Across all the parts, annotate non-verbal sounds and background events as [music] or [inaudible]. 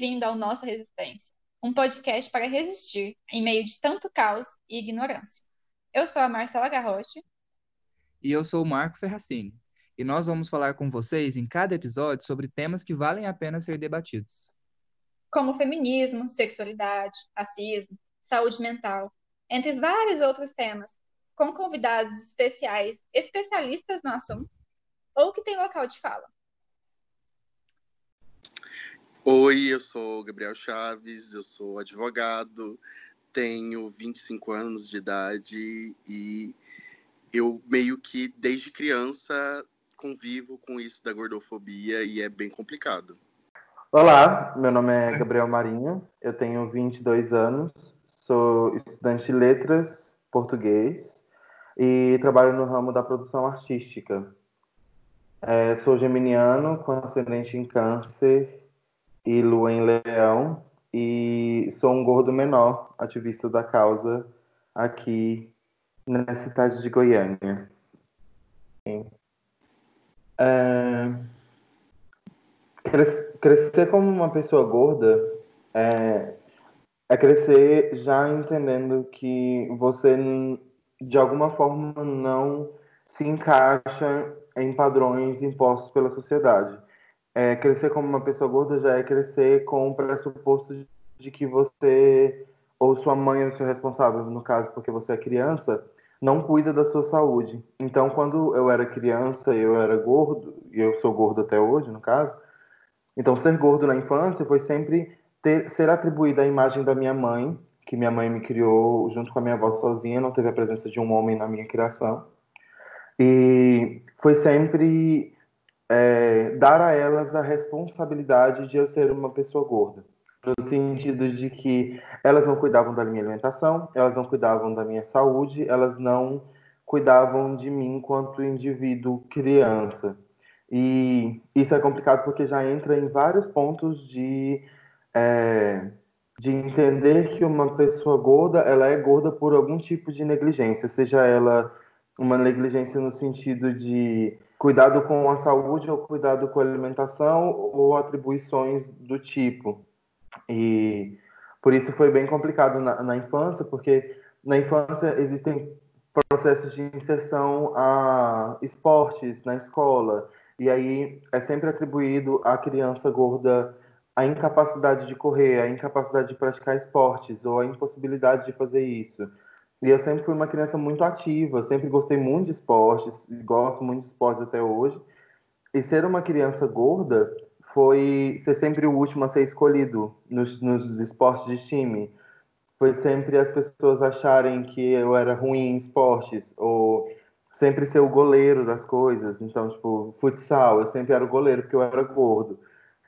bem-vindo ao Nossa Resistência, um podcast para resistir em meio de tanto caos e ignorância. Eu sou a Marcela Garroche. E eu sou o Marco Ferracini. E nós vamos falar com vocês em cada episódio sobre temas que valem a pena ser debatidos. Como feminismo, sexualidade, racismo, saúde mental, entre vários outros temas, com convidados especiais, especialistas no assunto, ou que têm local de fala. Oi, eu sou Gabriel Chaves, eu sou advogado, tenho 25 anos de idade e eu meio que desde criança convivo com isso da gordofobia e é bem complicado. Olá, meu nome é Gabriel Marinho, eu tenho 22 anos, sou estudante de letras português e trabalho no ramo da produção artística. É, sou geminiano com ascendente em câncer e lua em leão e sou um gordo menor, ativista da causa aqui na cidade de Goiânia. É... Crescer como uma pessoa gorda é... é crescer já entendendo que você, de alguma forma, não se encaixa em padrões impostos pela sociedade é, crescer como uma pessoa gorda já é crescer com o pressuposto de que você, ou sua mãe ou seu responsável, no caso, porque você é criança, não cuida da sua saúde. Então, quando eu era criança e eu era gordo, e eu sou gordo até hoje, no caso, então ser gordo na infância foi sempre ter, ser atribuída à imagem da minha mãe, que minha mãe me criou junto com a minha avó sozinha, não teve a presença de um homem na minha criação. E foi sempre é, dar a elas a responsabilidade de eu ser uma pessoa gorda. No sentido de que elas não cuidavam da minha alimentação, elas não cuidavam da minha saúde, elas não cuidavam de mim enquanto indivíduo criança. E isso é complicado porque já entra em vários pontos de, é, de entender que uma pessoa gorda ela é gorda por algum tipo de negligência, seja ela uma negligência no sentido de cuidado com a saúde ou cuidado com a alimentação ou atribuições do tipo. E por isso foi bem complicado na, na infância, porque na infância existem processos de inserção a esportes na escola, e aí é sempre atribuído à criança gorda a incapacidade de correr, a incapacidade de praticar esportes ou a impossibilidade de fazer isso. E eu sempre fui uma criança muito ativa, sempre gostei muito de esportes, gosto muito de esportes até hoje. E ser uma criança gorda foi ser sempre o último a ser escolhido nos, nos esportes de time. Foi sempre as pessoas acharem que eu era ruim em esportes, ou sempre ser o goleiro das coisas. Então, tipo, futsal, eu sempre era o goleiro porque eu era gordo.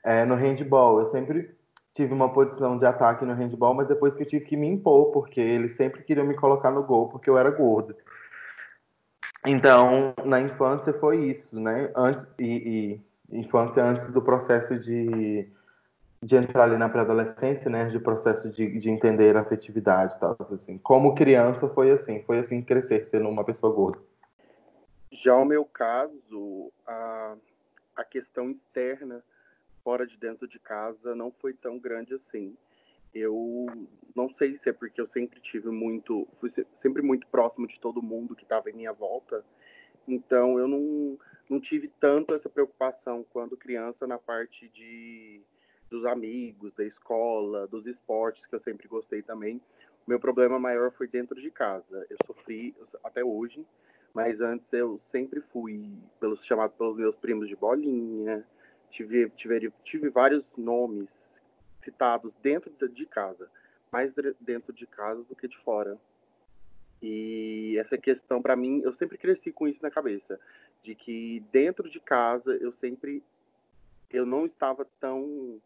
É, no handball, eu sempre tive uma posição de ataque no handball, mas depois que eu tive que me impor, porque eles sempre queriam me colocar no gol porque eu era gordo. Então, na infância foi isso, né? Antes e, e infância antes do processo de, de entrar ali na pré-adolescência, né? De processo de, de entender a afetividade, tal, assim. Como criança foi assim, foi assim crescer sendo uma pessoa gorda. Já o meu caso, a, a questão externa fora de dentro de casa não foi tão grande assim. Eu não sei se é porque eu sempre tive muito, fui sempre muito próximo de todo mundo que estava em minha volta, então eu não, não tive tanto essa preocupação quando criança na parte de dos amigos, da escola, dos esportes que eu sempre gostei também. O meu problema maior foi dentro de casa. Eu sofri até hoje, mas antes eu sempre fui pelos chamados pelos meus primos de bolinha, tive, tive, tive vários nomes citados dentro de casa, mais dentro de casa do que de fora. E essa questão, para mim, eu sempre cresci com isso na cabeça, de que dentro de casa eu sempre eu não estava tão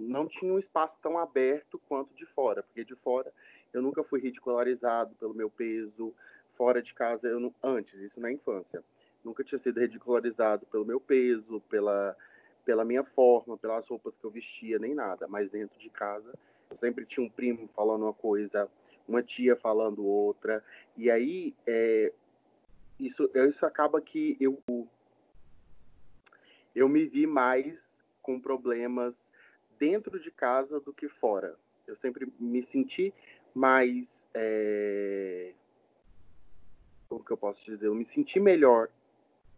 não tinha um espaço tão aberto quanto de fora, porque de fora eu nunca fui ridicularizado pelo meu peso, fora de casa eu não, antes, isso na infância nunca tinha sido ridicularizado pelo meu peso, pela, pela minha forma, pelas roupas que eu vestia, nem nada. Mas dentro de casa, eu sempre tinha um primo falando uma coisa, uma tia falando outra. E aí, é, isso, isso acaba que eu, eu me vi mais com problemas dentro de casa do que fora. Eu sempre me senti mais. É... Como que eu posso dizer? Eu me senti melhor,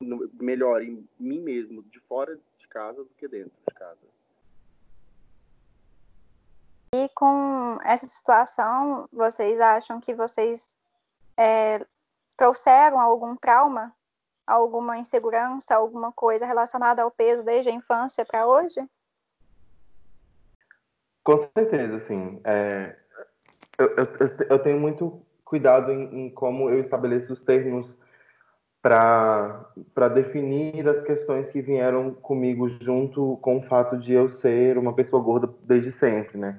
melhor em mim mesmo, de fora de casa do que dentro de casa. E com essa situação, vocês acham que vocês é, trouxeram algum trauma, alguma insegurança, alguma coisa relacionada ao peso desde a infância para hoje? Com certeza, sim. É, eu, eu, eu, tenho muito cuidado em, em, como eu estabeleço os termos para definir as questões que vieram comigo junto com o fato de eu ser uma pessoa gorda desde sempre, né?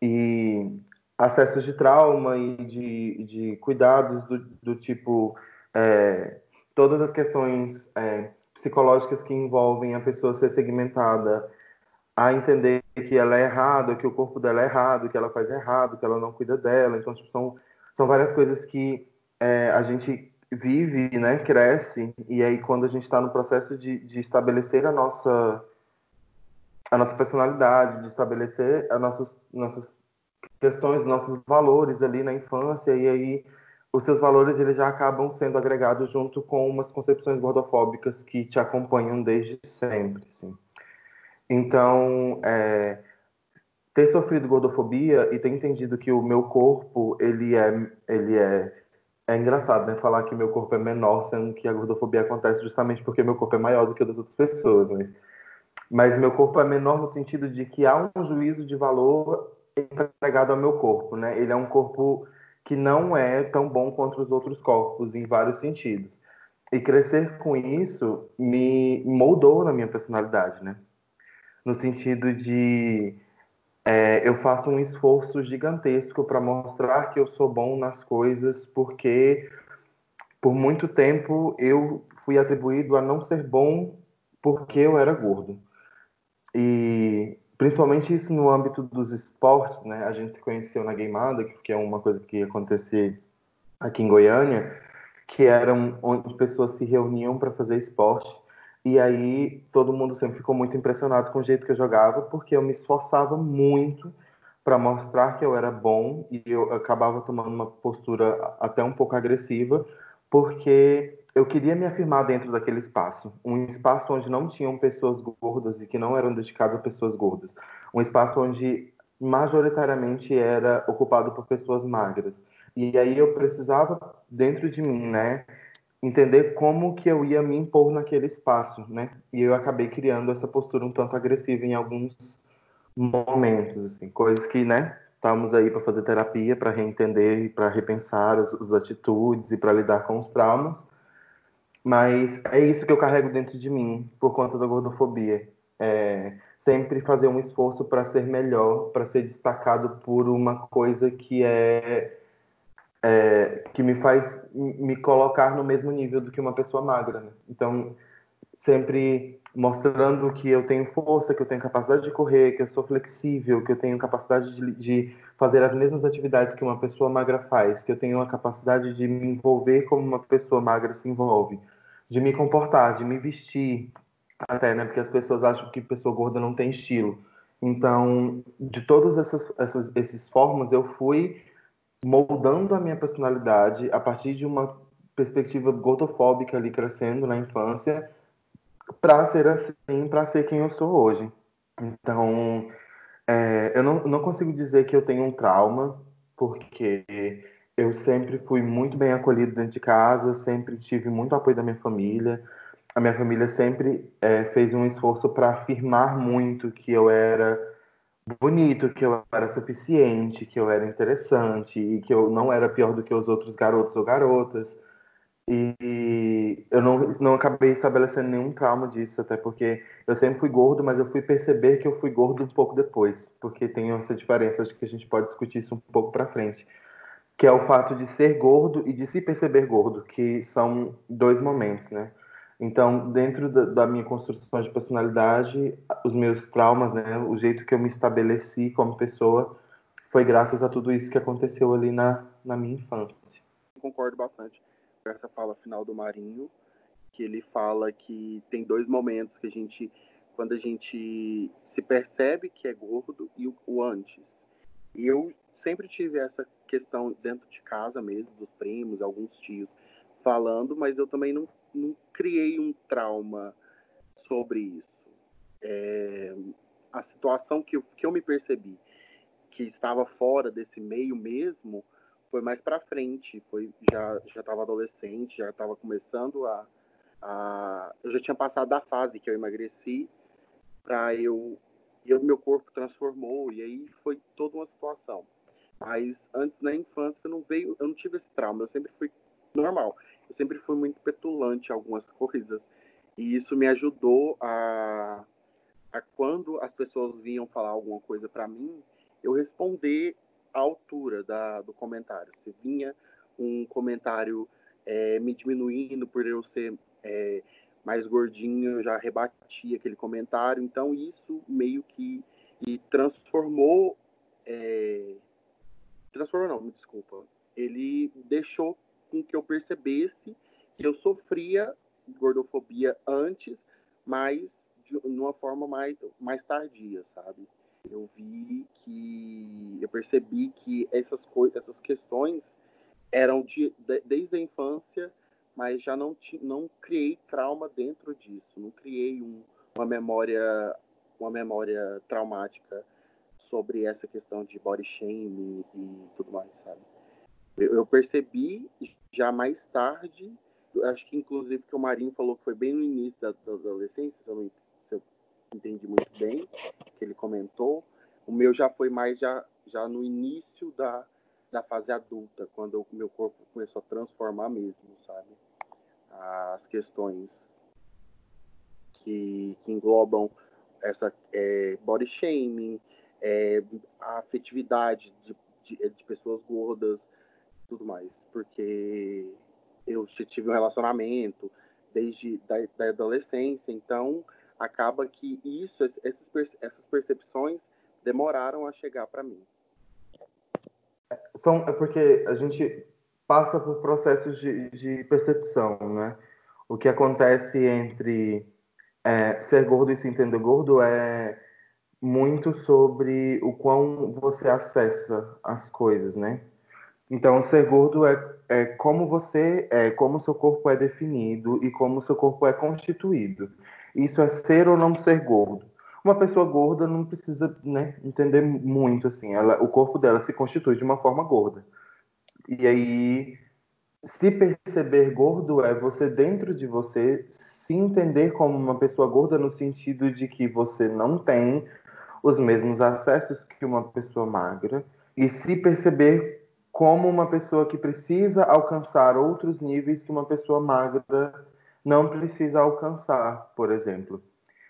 E acessos de trauma e de, de cuidados do, do tipo é, todas as questões é, psicológicas que envolvem a pessoa ser segmentada a entender que ela é errada, que o corpo dela é errado, que ela faz errado, que ela não cuida dela. Então, tipo, são, são várias coisas que é, a gente vive, né, cresce, e aí quando a gente está no processo de, de estabelecer a nossa a nossa personalidade, de estabelecer as nossas, nossas questões, nossos valores ali na infância, e aí os seus valores eles já acabam sendo agregados junto com umas concepções gordofóbicas que te acompanham desde sempre, assim. Então, é, ter sofrido gordofobia e ter entendido que o meu corpo, ele é, ele é, é engraçado, né? Falar que meu corpo é menor, sendo que a gordofobia acontece justamente porque meu corpo é maior do que o das outras pessoas, mas, mas meu corpo é menor no sentido de que há um juízo de valor empregado ao meu corpo, né? Ele é um corpo que não é tão bom quanto os outros corpos em vários sentidos. E crescer com isso me moldou na minha personalidade, né? no sentido de é, eu faço um esforço gigantesco para mostrar que eu sou bom nas coisas, porque por muito tempo eu fui atribuído a não ser bom porque eu era gordo. E principalmente isso no âmbito dos esportes, né? A gente se conheceu na Gameada, que é uma coisa que acontecia aqui em Goiânia, que era onde pessoas se reuniam para fazer esporte. E aí todo mundo sempre ficou muito impressionado com o jeito que eu jogava, porque eu me esforçava muito para mostrar que eu era bom e eu acabava tomando uma postura até um pouco agressiva, porque eu queria me afirmar dentro daquele espaço, um espaço onde não tinham pessoas gordas e que não eram dedicados a pessoas gordas, um espaço onde majoritariamente era ocupado por pessoas magras. E aí eu precisava dentro de mim, né, entender como que eu ia me impor naquele espaço, né? E eu acabei criando essa postura um tanto agressiva em alguns momentos, assim, coisas que, né? Estamos aí para fazer terapia, para reentender e para repensar as, as atitudes e para lidar com os traumas. Mas é isso que eu carrego dentro de mim por conta da gordofobia. É sempre fazer um esforço para ser melhor, para ser destacado por uma coisa que é é, que me faz me colocar no mesmo nível do que uma pessoa magra. Né? Então, sempre mostrando que eu tenho força, que eu tenho capacidade de correr, que eu sou flexível, que eu tenho capacidade de, de fazer as mesmas atividades que uma pessoa magra faz, que eu tenho a capacidade de me envolver como uma pessoa magra se envolve, de me comportar, de me vestir, até, né? Porque as pessoas acham que pessoa gorda não tem estilo. Então, de todas essas, essas esses formas, eu fui moldando a minha personalidade a partir de uma perspectiva gordofóbica ali crescendo na infância para ser assim, para ser quem eu sou hoje. Então, é, eu não, não consigo dizer que eu tenho um trauma, porque eu sempre fui muito bem acolhido dentro de casa, sempre tive muito apoio da minha família. A minha família sempre é, fez um esforço para afirmar muito que eu era bonito, que eu era suficiente, que eu era interessante e que eu não era pior do que os outros garotos ou garotas. E eu não, não acabei estabelecendo nenhum trauma disso, até porque eu sempre fui gordo, mas eu fui perceber que eu fui gordo um pouco depois, porque tem essa diferença, acho que a gente pode discutir isso um pouco para frente, que é o fato de ser gordo e de se perceber gordo, que são dois momentos, né? Então, dentro da, da, minha construção de personalidade, os meus traumas, né, o jeito que eu me estabeleci como pessoa, foi graças a tudo isso que aconteceu ali na, na minha infância. Concordo bastante com essa fala final do Marinho, que ele fala que tem dois momentos que a gente quando a gente se percebe que é gordo e o, o antes. E eu sempre tive essa questão dentro de casa mesmo, dos primos, alguns tios falando, mas eu também não, não criei um trauma sobre isso. É, a situação que eu, que eu me percebi que estava fora desse meio mesmo foi mais para frente, foi já já estava adolescente, já estava começando a, a eu já tinha passado da fase que eu emagreci para eu e meu corpo transformou e aí foi toda uma situação. Mas antes na infância não veio, eu não tive esse trauma, eu sempre fui normal. Eu sempre fui muito petulante em algumas [laughs] coisas e isso me ajudou a, a quando as pessoas vinham falar alguma coisa para mim, eu responder à altura da, do comentário. Se vinha um comentário é, me diminuindo por eu ser é, mais gordinho, eu já rebati aquele comentário. Então, isso meio que e transformou. É, transformou, não, me desculpa. Ele deixou com que eu percebesse que eu sofria gordofobia antes, mas de uma forma mais, mais tardia, sabe? Eu vi que. Eu percebi que essas, coisas, essas questões eram de, de, desde a infância mas já não, não criei trauma dentro disso, não criei um, uma memória uma memória traumática sobre essa questão de body shame e tudo mais, sabe? Eu, percebi já mais tarde, acho que inclusive que o Marinho falou que foi bem no início da, da adolescência, se eu, não, se eu entendi muito bem, que ele comentou, o meu já foi mais já, já no início da, da fase adulta, quando o meu corpo começou a transformar mesmo, sabe? As questões que, que englobam essa é, body shaming, é, a afetividade de, de, de, pessoas gordas, tudo mais, porque eu tive um relacionamento desde da, da adolescência, então acaba que isso, essas, essas percepções demoraram a chegar para mim são é porque a gente passa por processos de, de percepção, né? O que acontece entre é, ser gordo e se entender gordo é muito sobre o quão você acessa as coisas, né? Então, ser gordo é, é como você é, como seu corpo é definido e como seu corpo é constituído. Isso é ser ou não ser gordo uma pessoa gorda não precisa né, entender muito assim. Ela, o corpo dela se constitui de uma forma gorda. E aí, se perceber gordo é você dentro de você se entender como uma pessoa gorda no sentido de que você não tem os mesmos acessos que uma pessoa magra e se perceber como uma pessoa que precisa alcançar outros níveis que uma pessoa magra não precisa alcançar, por exemplo.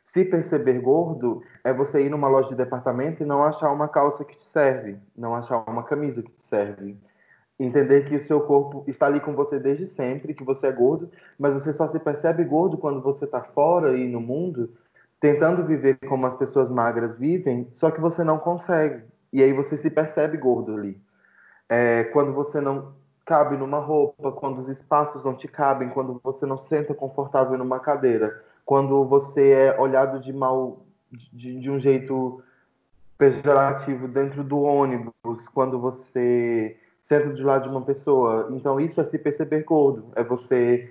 Se perceber gordo é você ir numa loja de departamento e não achar uma calça que te serve, não achar uma camisa que te serve. Entender que o seu corpo está ali com você desde sempre, que você é gordo, mas você só se percebe gordo quando você está fora e no mundo, tentando viver como as pessoas magras vivem, só que você não consegue. E aí você se percebe gordo ali. É, quando você não cabe numa roupa, quando os espaços não te cabem, quando você não se senta confortável numa cadeira quando você é olhado de mal, de, de um jeito pejorativo dentro do ônibus, quando você senta do lado de uma pessoa. Então, isso é se perceber gordo. É você.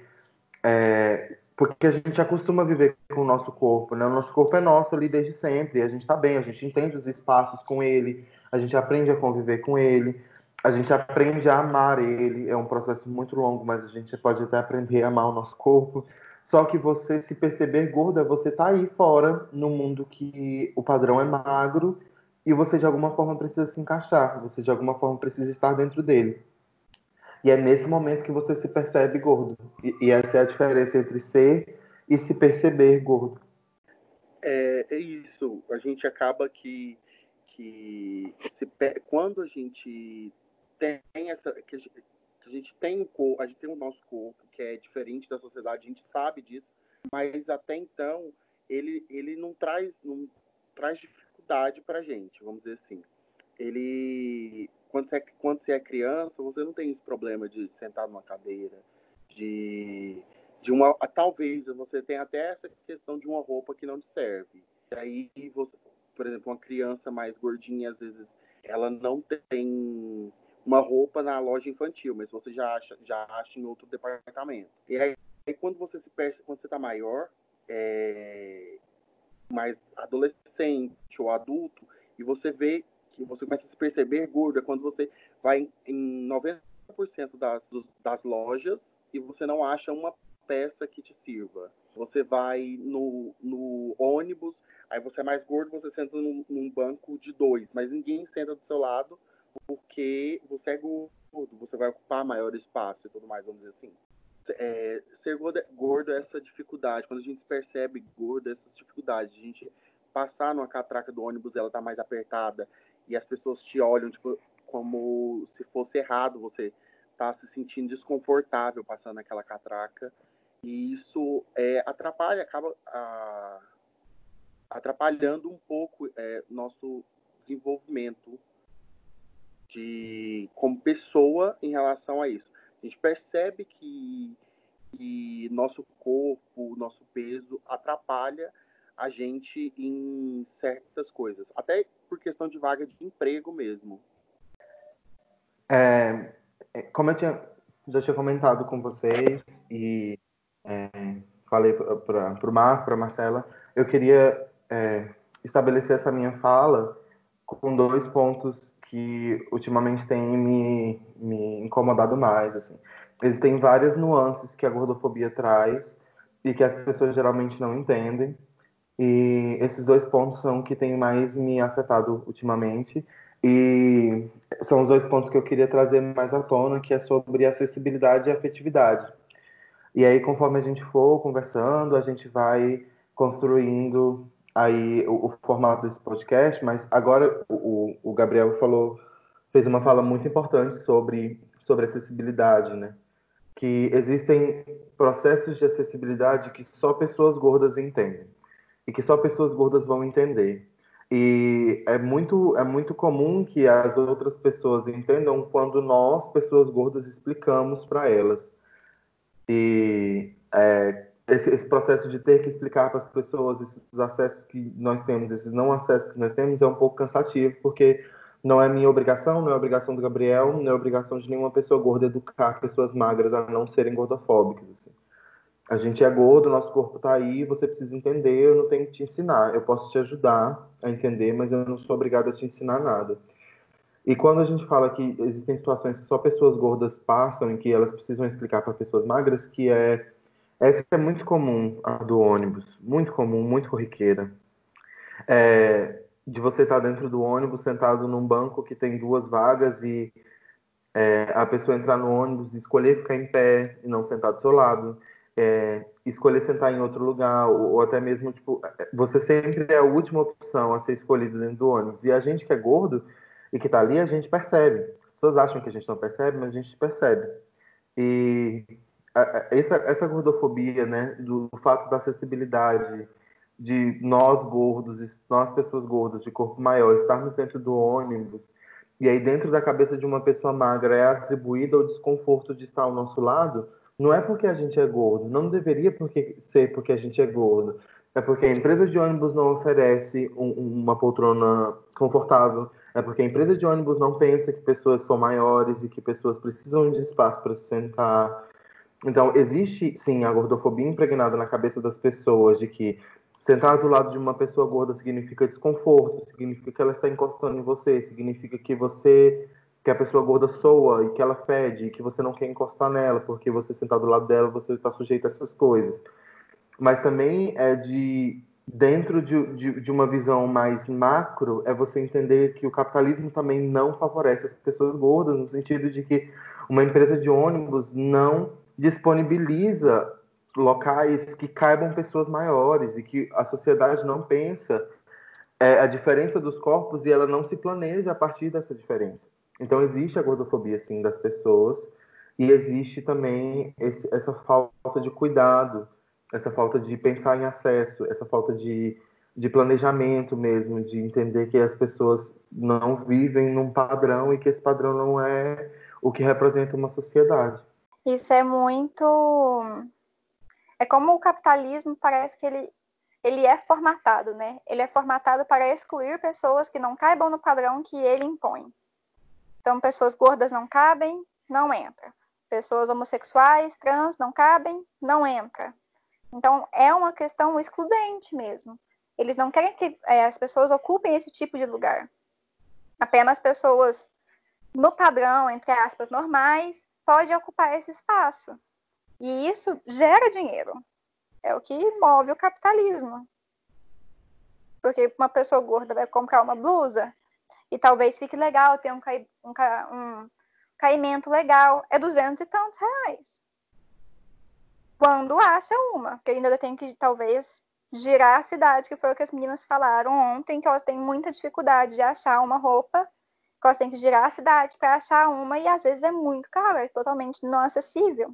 É, porque a gente acostuma viver com o nosso corpo, né? O nosso corpo é nosso ali desde sempre. A gente está bem, a gente entende os espaços com ele, a gente aprende a conviver com ele, a gente aprende a amar ele. É um processo muito longo, mas a gente pode até aprender a amar o nosso corpo. Só que você se perceber gorda, você tá aí fora, no mundo que o padrão é magro, e você de alguma forma precisa se encaixar, você de alguma forma precisa estar dentro dele. E é nesse momento que você se percebe gordo. E, e essa é a diferença entre ser e se perceber gordo. É, é isso. A gente acaba que, que se, quando a gente tem essa. Que a gente tem um corpo, a gente tem o nosso corpo que é diferente da sociedade, a gente sabe disso, mas até então ele ele não traz não traz dificuldade para gente, vamos dizer assim. Ele quando você, é, quando você é criança, você não tem esse problema de sentar numa cadeira, de de uma talvez você tenha até essa questão de uma roupa que não te serve. E aí você, por exemplo, uma criança mais gordinha às vezes ela não tem uma roupa na loja infantil, mas você já acha já acha em outro departamento. E aí, quando você se percebe quando você está maior, é, mais adolescente ou adulto, e você vê que você começa a se perceber gorda quando você vai em 90% das, das lojas e você não acha uma peça que te sirva. Você vai no, no ônibus, aí você é mais gordo, você senta num, num, banco de dois, mas ninguém senta do seu lado porque você é gordo, você vai ocupar maior espaço e tudo mais, vamos dizer assim. É, ser gordo, é, gordo é essa dificuldade, quando a gente percebe gordo, é essa dificuldade, a gente passar numa catraca do ônibus, ela tá mais apertada e as pessoas te olham tipo, como se fosse errado você tá se sentindo desconfortável passando naquela catraca e isso é, atrapalha, acaba a, atrapalhando um pouco é, nosso desenvolvimento de como pessoa em relação a isso. A gente percebe que, que nosso corpo, nosso peso atrapalha a gente em certas coisas, até por questão de vaga de emprego mesmo. É, é como eu tinha, já tinha comentado com vocês e é, falei para o Marco, para Marcela, eu queria é, estabelecer essa minha fala com dois pontos que ultimamente têm me, me incomodado mais. Assim. Existem várias nuances que a gordofobia traz e que as pessoas geralmente não entendem. E esses dois pontos são que têm mais me afetado ultimamente. E são os dois pontos que eu queria trazer mais à tona, que é sobre acessibilidade e afetividade. E aí, conforme a gente for conversando, a gente vai construindo aí o, o formato desse podcast, mas agora o, o, Gabriel falou, fez uma fala muito importante sobre, sobre acessibilidade, né? Que existem processos de acessibilidade que só pessoas gordas entendem e que só pessoas gordas vão entender. E é muito, é muito comum que as outras pessoas entendam quando nós, pessoas gordas, explicamos para elas. E é, esse, esse, processo de ter que explicar para as pessoas esses acessos que nós temos, esses não acessos que nós temos, é um pouco cansativo, porque não é minha obrigação, não é obrigação do Gabriel, não é obrigação de nenhuma pessoa gorda educar pessoas magras a não serem gordofóbicas. Assim. A gente é gordo, nosso corpo está aí, você precisa entender, eu não tenho que te ensinar. Eu posso te ajudar a entender, mas eu não sou obrigado a te ensinar nada. E quando a gente fala que existem situações que só pessoas gordas passam, em que elas precisam explicar para pessoas magras, que é essa é muito comum, a do ônibus, muito comum, muito corriqueira. É, de você estar dentro do ônibus, sentado num banco que tem duas vagas e é, a pessoa entrar no ônibus, escolher ficar em pé e não sentar do seu lado é, escolher sentar em outro lugar, ou, ou, até mesmo, tipo, você sempre é a última opção a ser escolhido dentro do ônibus. E a gente que é gordo e que tá ali, a gente percebe. As pessoas acham que a gente não percebe, mas a gente percebe. E essa, essa gordofobia, né, do, fato da acessibilidade, de nós gordos, nós pessoas gordas de corpo maior, estarmos dentro do ônibus, e aí dentro da cabeça de uma pessoa magra é atribuído ao desconforto de estar ao nosso lado, não é porque a gente é gordo, não deveria porque, ser porque a gente é gordo. É porque a empresa de ônibus não oferece um, uma poltrona confortável. É porque a empresa de ônibus não pensa que pessoas são maiores e que pessoas precisam de espaço para se sentar. Então, existe sim a gordofobia impregnada na cabeça das pessoas de que sentar do lado de uma pessoa gorda significa desconforto, significa que ela está encostando em você, significa que você que a pessoa gorda soa e que ela fede, e que você não quer encostar nela, porque você sentar do lado dela, você está sujeito a essas coisas. Mas também é de dentro de, de, de, uma visão mais macro, é você entender que o capitalismo também não favorece as pessoas gordas, no sentido de que uma empresa de ônibus não disponibiliza locais que caibam pessoas maiores e que a sociedade não pensa é, a diferença dos corpos e ela não se planeja a partir dessa diferença. Então existe a gordofobia sim das pessoas e existe também esse, essa falta de cuidado, essa falta de pensar em acesso, essa falta de, de planejamento mesmo, de entender que as pessoas não vivem num padrão e que esse padrão não é o que representa uma sociedade. Isso é muito é como o capitalismo parece que ele, ele é formatado, né? Ele é formatado para excluir pessoas que não caibam no padrão que ele impõe. Então, pessoas gordas não cabem, não entra. Pessoas homossexuais, trans não cabem, não entra. Então, é uma questão excludente mesmo. Eles não querem que é, as pessoas ocupem esse tipo de lugar. Apenas pessoas no padrão, entre aspas, normais, podem ocupar esse espaço. E isso gera dinheiro. É o que move o capitalismo. Porque uma pessoa gorda vai comprar uma blusa e talvez fique legal ter um, cai, um, um caimento legal. É duzentos e tantos reais. Quando acha uma, porque ainda tem que talvez girar a cidade, que foi o que as meninas falaram ontem, que elas têm muita dificuldade de achar uma roupa, elas têm que girar a cidade para achar uma, e às vezes é muito caro, é totalmente não acessível.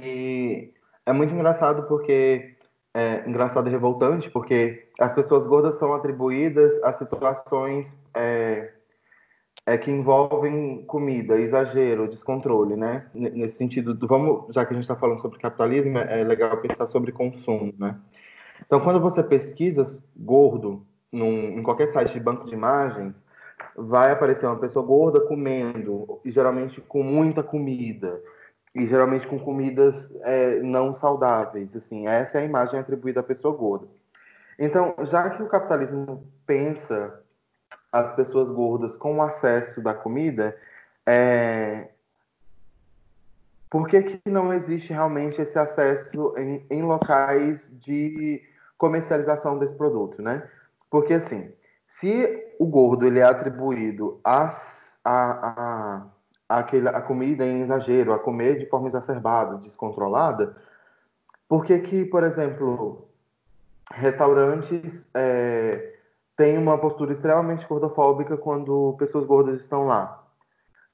E é muito engraçado porque é engraçado e revoltante, porque as pessoas gordas são atribuídas a situações é, é, que envolvem comida, exagero, descontrole, né? Nesse sentido, do, vamos, já que a gente está falando sobre capitalismo, é legal pensar sobre consumo, né? Então, quando você pesquisa gordo num, em qualquer site de banco de imagens, vai aparecer uma pessoa gorda comendo, e geralmente com muita comida, e geralmente com comidas é, não saudáveis. Assim, essa é a imagem atribuída à pessoa gorda. Então, já que o capitalismo pensa as pessoas gordas com o acesso da comida, é... por que, que não existe realmente esse acesso em, em locais de comercialização desse produto, né? Porque assim, se o gordo ele é atribuído às, a, a aquele, a comida em exagero, a comer de forma exacerbada, descontrolada, por que que, por exemplo, restaurantes é, têm uma postura extremamente gordofóbica quando pessoas gordas estão lá?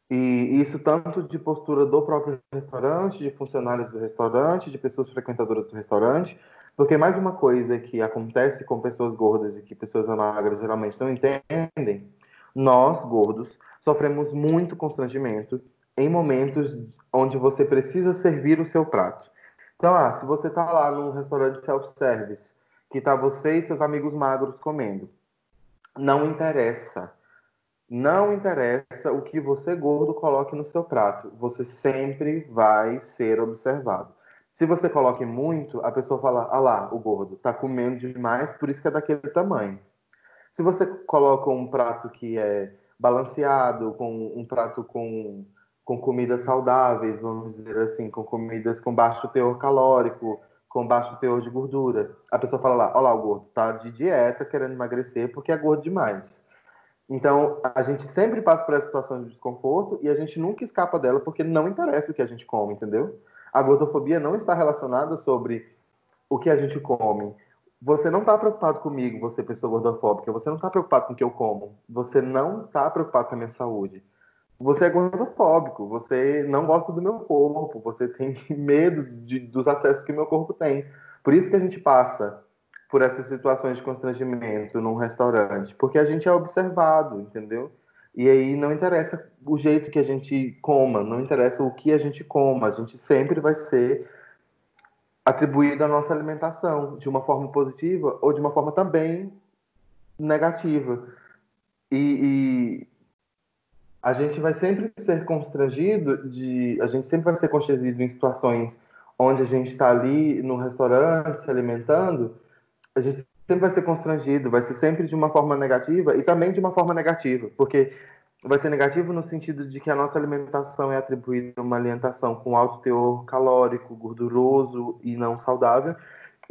E isso tanto de postura do próprio restaurante, de funcionários do restaurante, de pessoas frequentadoras do restaurante, porque mais uma coisa que acontece com pessoas gordas e que pessoas magras geralmente não entendem, nós gordos sofremos muito constrangimento em momentos onde você precisa servir o seu prato. Então, ah, se você está lá num restaurante self-service, que está você e seus amigos magros comendo, não interessa. Não interessa o que você gordo coloque no seu prato. Você sempre vai ser observado. Se você coloque muito, a pessoa fala: ah lá, o gordo está comendo demais, por isso que é daquele tamanho. Se você coloca um prato que é balanceado, com um prato com, com comidas saudáveis, vamos dizer assim, com comidas com baixo teor calórico, com baixo teor de gordura. A pessoa fala lá, olha lá o gordo, tá de dieta, querendo emagrecer porque é gordo demais. Então, a gente sempre passa por essa situação de desconforto e a gente nunca escapa dela porque não interessa o que a gente come, entendeu? A gordofobia não está relacionada sobre o que a gente come, você não está preocupado comigo, você pessoa gordofóbica, você não está preocupado com o que eu como, você não está preocupado com a minha saúde. Você é gordofóbico, você não gosta do meu corpo, você tem [laughs] medo de, dos acessos que meu corpo tem. Por isso que a gente passa por essas situações de constrangimento num restaurante, porque a gente é observado, entendeu? E aí não interessa o jeito que a gente coma, não interessa o que a gente coma, a gente sempre vai ser atribuído à nossa alimentação, de uma forma positiva ou de uma forma também negativa. E, e, a gente vai sempre ser constrangido de, a gente sempre vai ser constrangido em situações onde a gente está ali no restaurante se alimentando, a gente sempre vai ser constrangido, vai ser sempre de uma forma negativa e também de uma forma negativa, porque vai ser negativo no sentido de que a nossa alimentação é atribuída a uma alimentação com alto teor calórico, gorduroso e não saudável.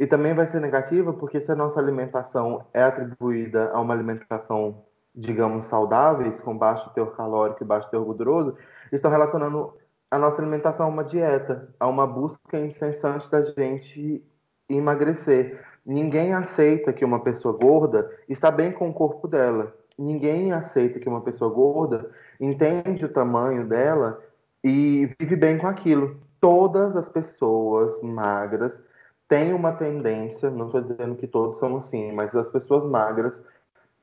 E também vai ser negativa porque se a nossa alimentação é atribuída a uma alimentação, digamos, saudáveis, com baixo teor calórico e baixo teor gorduroso, estão relacionando a nossa alimentação a uma dieta, a uma busca incessante da gente emagrecer. Ninguém aceita que uma pessoa gorda está bem com o corpo dela ninguém aceita que uma pessoa gorda entende o tamanho dela e vive bem com aquilo. Todas as pessoas magras têm uma tendência, não estou dizendo que todos são assim, mas as pessoas magras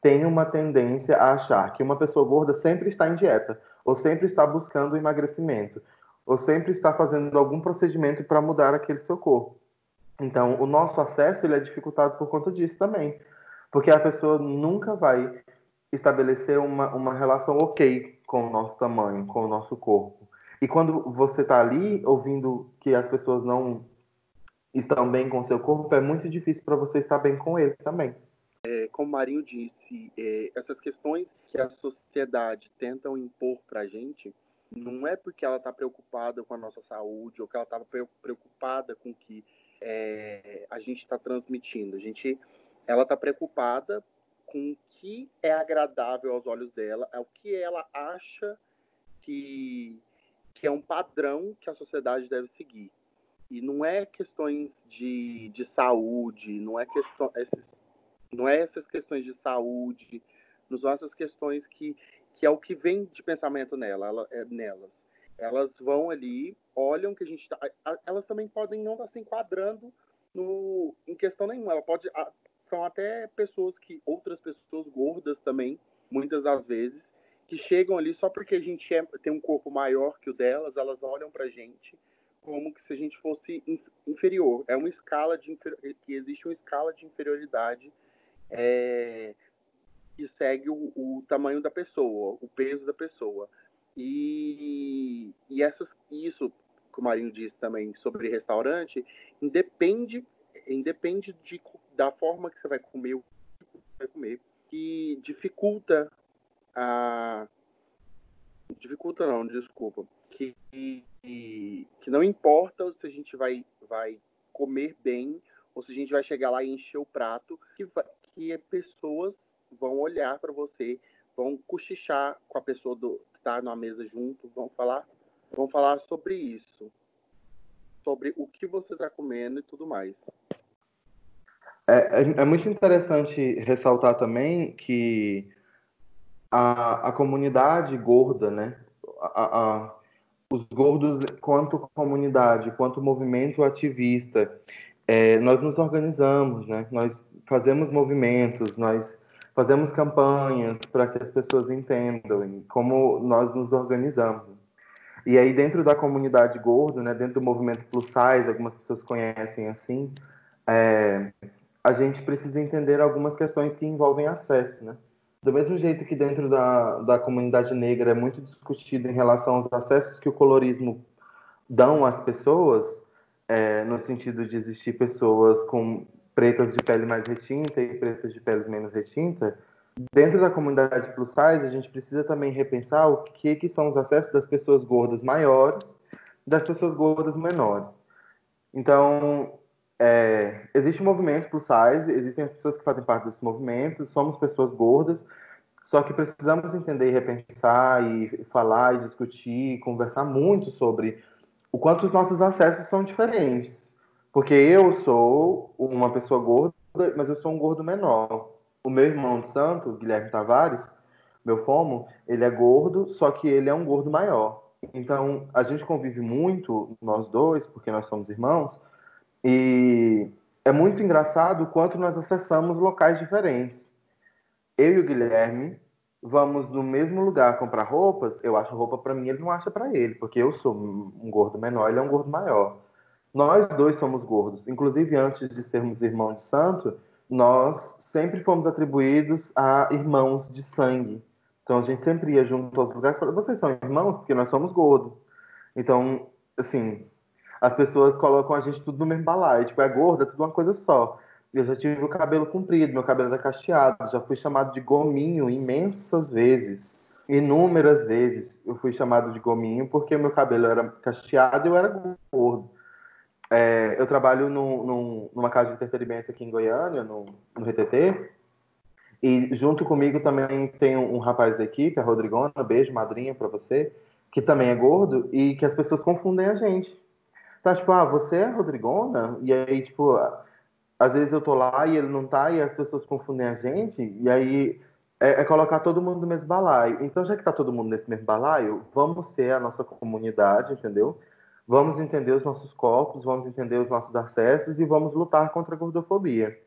têm uma tendência a achar que uma pessoa gorda sempre está em dieta ou sempre está buscando emagrecimento. ou sempre está fazendo algum procedimento para mudar aquele seu corpo. Então, o nosso acesso ele é dificultado por conta disso também, porque a pessoa nunca vai estabelecer uma, uma relação ok com o nosso tamanho, com o nosso corpo. E quando você está ali ouvindo que as pessoas não estão bem com o seu corpo, é muito difícil para você estar bem com ele também. É, como o Marinho disse, é, essas questões que a sociedade tentam impor para a gente, não é porque ela está preocupada com a nossa saúde ou que ela está preocupada com que é, a gente está transmitindo. A gente, ela está preocupada com o que é agradável aos olhos dela, é o que ela acha que, que é um padrão que a sociedade deve seguir. E não é questões de, de saúde, não é, questão, esses, não é essas questões de saúde, não são essas questões que, que é o que vem de pensamento nela, ela, é, nelas. Elas vão ali, olham que a gente tá, elas também podem não estar tá se enquadrando no, em questão nenhuma. Ela pode, são até pessoas que, outras pessoas gordas também, muitas das vezes, que chegam ali só porque a gente é, tem um corpo maior que o delas, elas olham pra gente como se a gente fosse inferior. É uma escala de que existe uma escala de inferioridade é, que segue o, o, tamanho da pessoa, o peso da pessoa. E, e essas, isso, como o Marinho disse também sobre restaurante, independe, independe de da forma que você vai comer, o que você vai comer, que dificulta a. Dificulta não, desculpa. Que, que, que não importa se a gente vai, vai comer bem ou se a gente vai chegar lá e encher o prato, que, que pessoas vão olhar para você, vão cochichar com a pessoa do, está na mesa junto, vão falar, vão falar sobre isso, sobre o que você está comendo e tudo mais. É, é, é, muito interessante ressaltar também que a, a comunidade gorda, né? A, a, os gordos, quanto comunidade, quanto movimento ativista, é, nós nos organizamos, né? Nós fazemos movimentos, nós fazemos campanhas para que as pessoas entendam como nós nos organizamos. E aí dentro da comunidade gorda, né? Dentro do movimento plus size, algumas pessoas conhecem assim. É, a gente precisa entender algumas questões que envolvem acesso, né? Do mesmo jeito que dentro da, da comunidade negra é muito discutido em relação aos acessos que o colorismo dão às pessoas, é, no sentido de existir pessoas com pretas de pele mais retinta e pretas de pele menos retinta, dentro da comunidade plus size a gente precisa também repensar o que, que são os acessos das pessoas gordas maiores das pessoas gordas menores. Então, é, existe um movimento plus size, existem as pessoas que fazem parte desse movimento, somos pessoas gordas, só que precisamos entender e repensar e falar e discutir, e conversar muito sobre o quanto os nossos acessos são diferentes. Porque eu sou uma pessoa gorda, mas eu sou um gordo menor. O meu irmão de santo, Guilherme Tavares, meu fomo, ele é gordo, só que ele é um gordo maior. Então, a gente convive muito, nós dois, porque nós somos irmãos, e é muito engraçado o quanto nós acessamos locais diferentes. Eu e o Guilherme vamos no mesmo lugar comprar roupas, eu acho roupa para mim, ele não acha para ele, porque eu sou um gordo menor, ele é um gordo maior. Nós dois somos gordos. Inclusive, antes de sermos irmãos de santo, nós sempre fomos atribuídos a irmãos de sangue. Então, a gente sempre ia junto aos lugares e falava, vocês são irmãos? Porque nós somos gordos. Então, assim, as pessoas colocam a gente tudo no mesmo balaio. Tipo, é gorda, é tudo uma coisa só. Eu já tive o cabelo comprido, meu cabelo era cacheado, já fui chamado de gominho imensas vezes. Inúmeras vezes eu fui chamado de gominho porque meu cabelo era cacheado e eu era gordo. É, eu trabalho numa casa de entretenimento aqui em Goiânia, no, no RTT, e junto comigo também tem um, um rapaz da equipe, a Rodrigona, beijo, madrinha para você, que também é gordo e que as pessoas confundem a gente. Tá, tipo, ah, você é Rodrigona? E aí, tipo, às vezes eu tô lá e ele não tá, e as pessoas confundem a gente, e aí é, é, colocar todo mundo no mesmo balaio. Então, já que tá todo mundo nesse mesmo balaio, vamos ser a nossa comunidade, entendeu? Vamos entender os nossos corpos, vamos entender os nossos acessos e vamos lutar contra a gordofobia.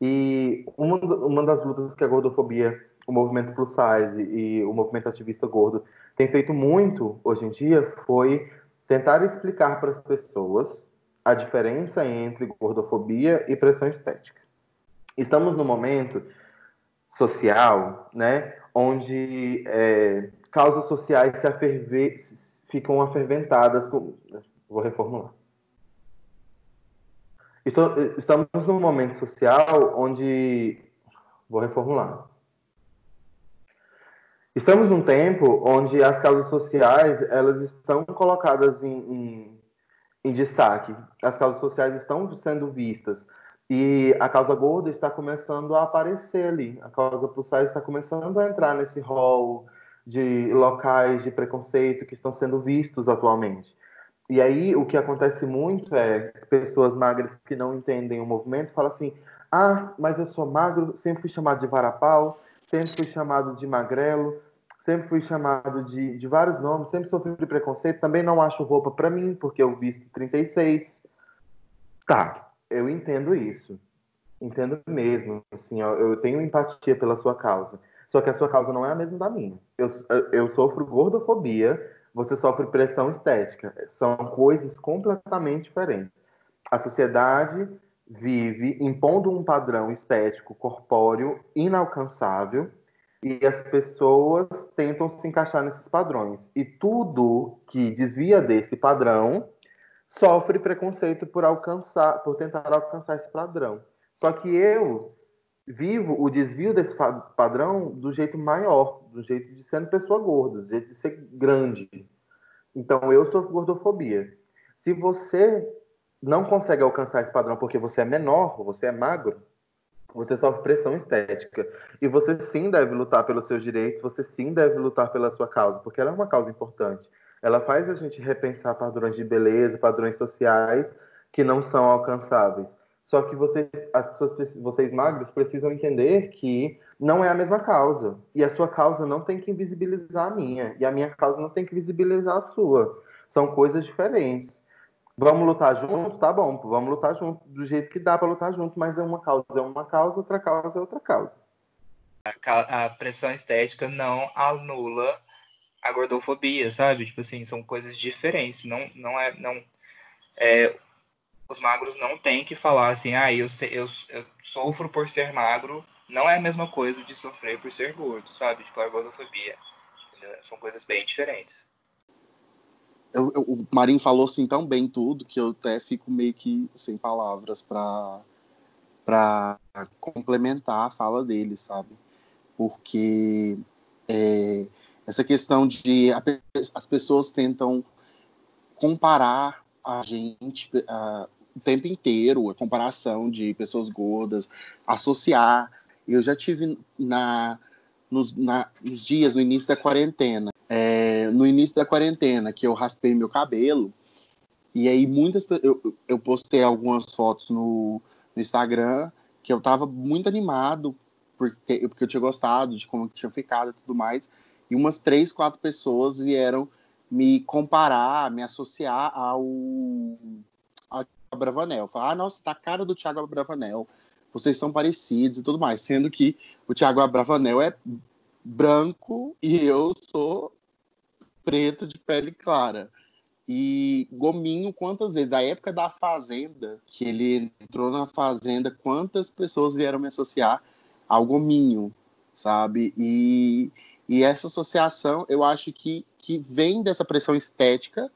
E uma, uma das lutas que a gordofobia, o movimento plus size e o movimento ativista gordo tem feito muito hoje em dia foi tentar explicar para as pessoas a diferença entre gordofobia e pressão estética. Estamos no momento social, né, onde é, causas sociais se aferve, ficam aferventadas. Com... Vou reformular. Estamos num momento social onde. Vou reformular. Estamos num tempo onde as causas sociais elas estão colocadas em, em, em destaque. As causas sociais estão sendo vistas. E a causa gorda está começando a aparecer ali. A causa plus size está começando a entrar nesse rol de locais de preconceito que estão sendo vistos atualmente. E aí o que acontece muito é pessoas magras que não entendem o movimento falam assim: ah, mas eu sou magro, sempre fui chamado de varapau, sempre fui chamado de magrelo, sempre fui chamado de, de vários nomes, sempre sofri de preconceito, também não acho roupa para mim, porque eu visto 36. Tá, eu entendo isso. Entendo mesmo. Assim, eu, eu tenho empatia pela sua causa. Só que a sua causa não é a mesma da minha. Eu, eu sofro gordofobia, você sofre pressão estética. São coisas completamente diferentes. A sociedade vive impondo um padrão estético corpóreo inalcançável e as pessoas tentam se encaixar nesses padrões. E tudo que desvia desse padrão sofre preconceito por alcançar, por tentar alcançar esse padrão. Só que eu vivo o desvio desse padrão do jeito maior, do jeito de sendo pessoa gorda, do jeito de ser grande. Então eu sofro gordofobia. Se você não consegue alcançar esse padrão porque você é menor, você é magro, você sofre pressão estética. E você sim deve lutar pelos seus direitos, você sim deve lutar pela sua causa, porque ela é uma causa importante ela faz a gente repensar padrões de beleza, padrões sociais que não são alcançáveis. Só que vocês, as pessoas, vocês magros, precisam entender que não é a mesma causa. E a sua causa não tem que invisibilizar a minha. E a minha causa não tem que visibilizar a sua. São coisas diferentes. Vamos lutar junto? Tá bom, vamos lutar junto do jeito que dá para lutar junto, mas é uma causa é uma causa, outra causa é outra causa. A, a pressão estética não anula a gordofobia, sabe? Tipo assim, são coisas diferentes. Não, não é, não, é, os magros não têm que falar assim, ah, eu, eu, eu sofro por ser magro. Não é a mesma coisa de sofrer por ser gordo, sabe? Tipo, a gordofobia. São coisas bem diferentes. Eu, eu, o Marinho falou assim tão bem tudo que eu até fico meio que sem palavras para para complementar a fala dele, sabe? Porque é, essa questão de as pessoas tentam comparar a gente uh, o tempo inteiro, a comparação de pessoas gordas, associar. Eu já tive na nos, na, nos dias no início da quarentena, é, no início da quarentena, que eu raspei meu cabelo, e aí muitas eu, eu postei algumas fotos no, no Instagram que eu estava muito animado porque, porque eu tinha gostado de como tinha ficado e tudo mais. E umas três, quatro pessoas vieram me comparar, me associar ao, ao Bravanel. Falar, ah, nossa, tá a cara do Thiago Bravanel. Vocês são parecidos e tudo mais. Sendo que o Thiago Bravanel é branco e eu sou preto de pele clara. E Gominho, quantas vezes, da época da Fazenda, que ele entrou na Fazenda, quantas pessoas vieram me associar ao Gominho, sabe? E e essa associação, eu acho que, que vem dessa pressão estética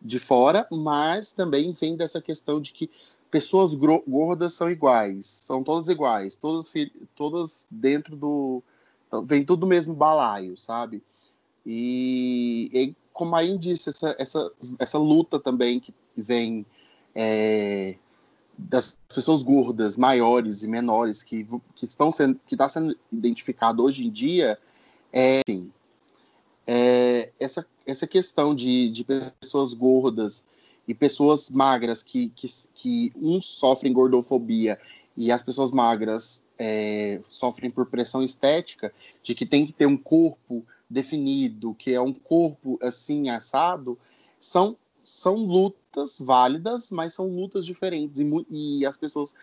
de fora, mas também vem dessa questão de que pessoas gordas são iguais, são todas iguais, todas, todas dentro do. Vem tudo do mesmo balaio, sabe? E, e como a disse, essa, essa, essa luta também que vem é, das pessoas gordas, maiores e menores, que, que estão sendo, que está sendo identificado hoje em dia, é, enfim, é, essa, essa questão de, de pessoas gordas e pessoas magras que, que, que uns sofrem gordofobia e as pessoas magras é, sofrem por pressão estética, de que tem que ter um corpo definido, que é um corpo assim assado, são, são lutas válidas, mas são lutas diferentes. E, e as pessoas,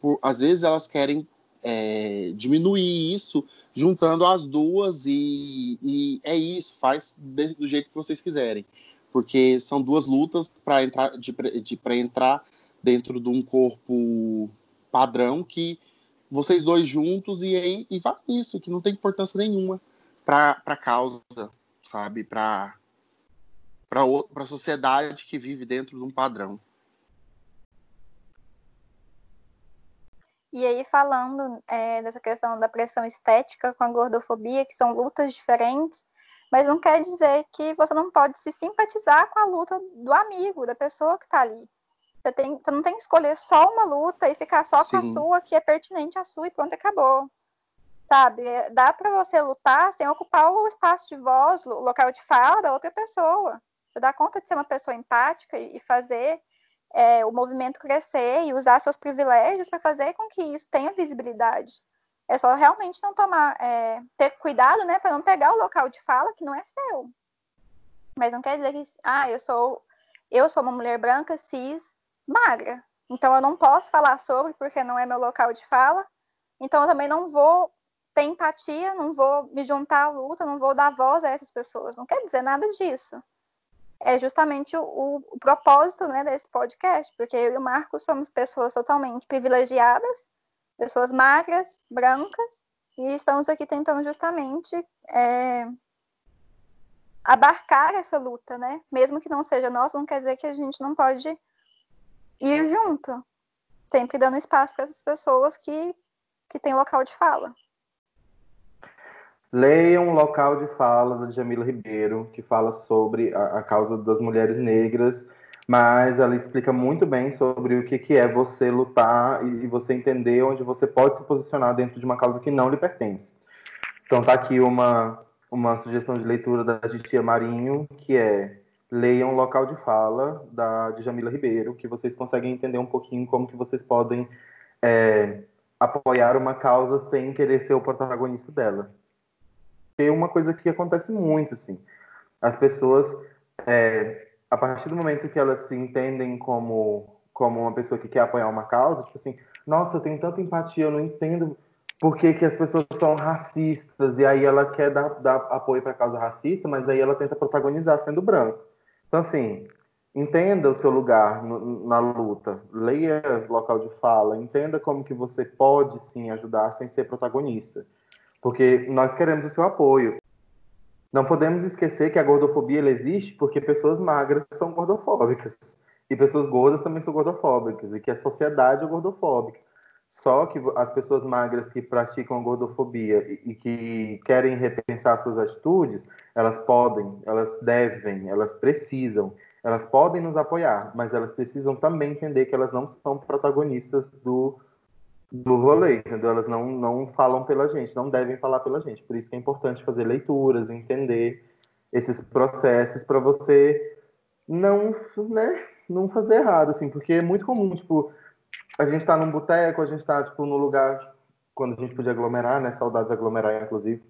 por, às vezes, elas querem é, diminuir isso juntando as duas e, e, é isso, faz do jeito que vocês quiserem. porque são duas lutas para entrar de, de entrar dentro de um corpo padrão que vocês dois juntos e aí e vai nisso que não tem importância nenhuma para a causa sabe para a sociedade que vive dentro de um padrão E aí, falando é, dessa questão da pressão estética com a gordofobia, que são lutas diferentes, mas não quer dizer que você não pode se simpatizar com a luta do amigo, da pessoa que está ali. Você, tem, você não tem que escolher só uma luta e ficar só Sim. com a sua, que é pertinente à sua, e pronto, acabou. Sabe? É, dá para você lutar sem ocupar o espaço de voz, o local de fala da outra pessoa. Você dá conta de ser uma pessoa empática e fazer é, o movimento crescer e usar seus privilégios para fazer com que isso tenha visibilidade. É só realmente não tomar, é, ter cuidado, né, para não pegar o local de fala que não é seu. Mas não quer dizer que, ah, eu sou, eu sou uma mulher branca, cis, magra. Então eu não posso falar sobre porque não é meu local de fala. Então eu também não vou ter empatia, não vou me juntar à luta, não vou dar voz a essas pessoas. Não quer dizer nada disso é justamente o, o, propósito né, desse podcast, porque eu e o Marcos somos pessoas totalmente privilegiadas, pessoas magras, brancas, e estamos aqui tentando justamente é, abarcar essa luta, né? Mesmo que não seja nossa, não quer dizer que a gente não pode ir junto, sempre dando espaço para essas pessoas que, que têm local de fala. Leiam Local de Fala, da Jamila Ribeiro, que fala sobre a, a, causa das mulheres negras, mas ela explica muito bem sobre o que, que é você lutar e, e você entender onde você pode se posicionar dentro de uma causa que não lhe pertence. Então tá aqui uma, uma sugestão de leitura da Titia Marinho, que é leiam Local de Fala, da Jamila Ribeiro, que vocês conseguem entender um pouquinho como que vocês podem é, apoiar uma causa sem querer ser o protagonista dela é uma coisa que acontece muito, assim. As pessoas, é, a partir do momento que elas se entendem como, como uma pessoa que quer apoiar uma causa, tipo assim, nossa, eu tenho tanta empatia, eu não entendo por que, que as pessoas são racistas, e aí ela quer dar, dar apoio para a causa racista, mas aí ela tenta protagonizar sendo branco. Então, assim, entenda o seu lugar no, na luta, leia local de fala, entenda como que você pode, sim, ajudar sem ser protagonista porque nós queremos o seu apoio. Não podemos esquecer que a gordofobia existe porque pessoas magras são gordofóbicas e pessoas gordas também são gordofóbicas e que a sociedade é gordofóbica. Só que as pessoas magras que praticam a gordofobia e, e que querem repensar suas atitudes, elas podem, elas devem, elas precisam, elas podem nos apoiar, mas elas precisam também entender que elas não são protagonistas do do rolê, entendeu? Elas não, não falam pela gente, não devem falar pela gente. Por isso que é importante fazer leituras, entender esses processos para você não, né, não fazer errado, assim, porque é muito comum, tipo, a gente tá num boteco, a gente tá, tipo, no lugar, quando a gente podia aglomerar, né, saudades aglomerar, inclusive,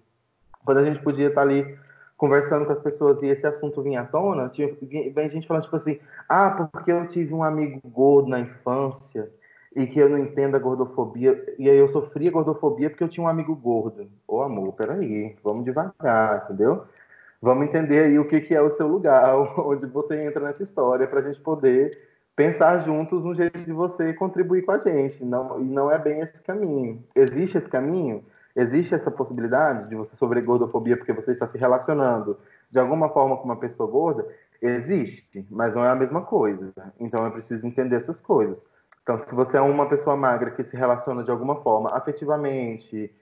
quando a gente podia estar tá ali conversando com as pessoas e esse assunto vinha à tona, tinha, vem gente falando, tipo assim, ah, porque eu tive um amigo gordo na infância, e que eu não entendo a gordofobia. E aí eu sofria gordofobia porque eu tinha um amigo gordo. Ô amor, peraí, vamos devagar, entendeu? Vamos entender aí o que, que é o seu lugar, [laughs] onde você entra nessa história, para a gente poder pensar juntos no jeito de você contribuir com a gente. Não, e não é bem esse caminho. Existe esse caminho? Existe essa possibilidade de você sofrer gordofobia porque você está se relacionando de alguma forma com uma pessoa gorda? Existe, mas não é a mesma coisa. Então é preciso entender essas coisas. Então, se você é uma pessoa magra que se relaciona de alguma forma afetivamente,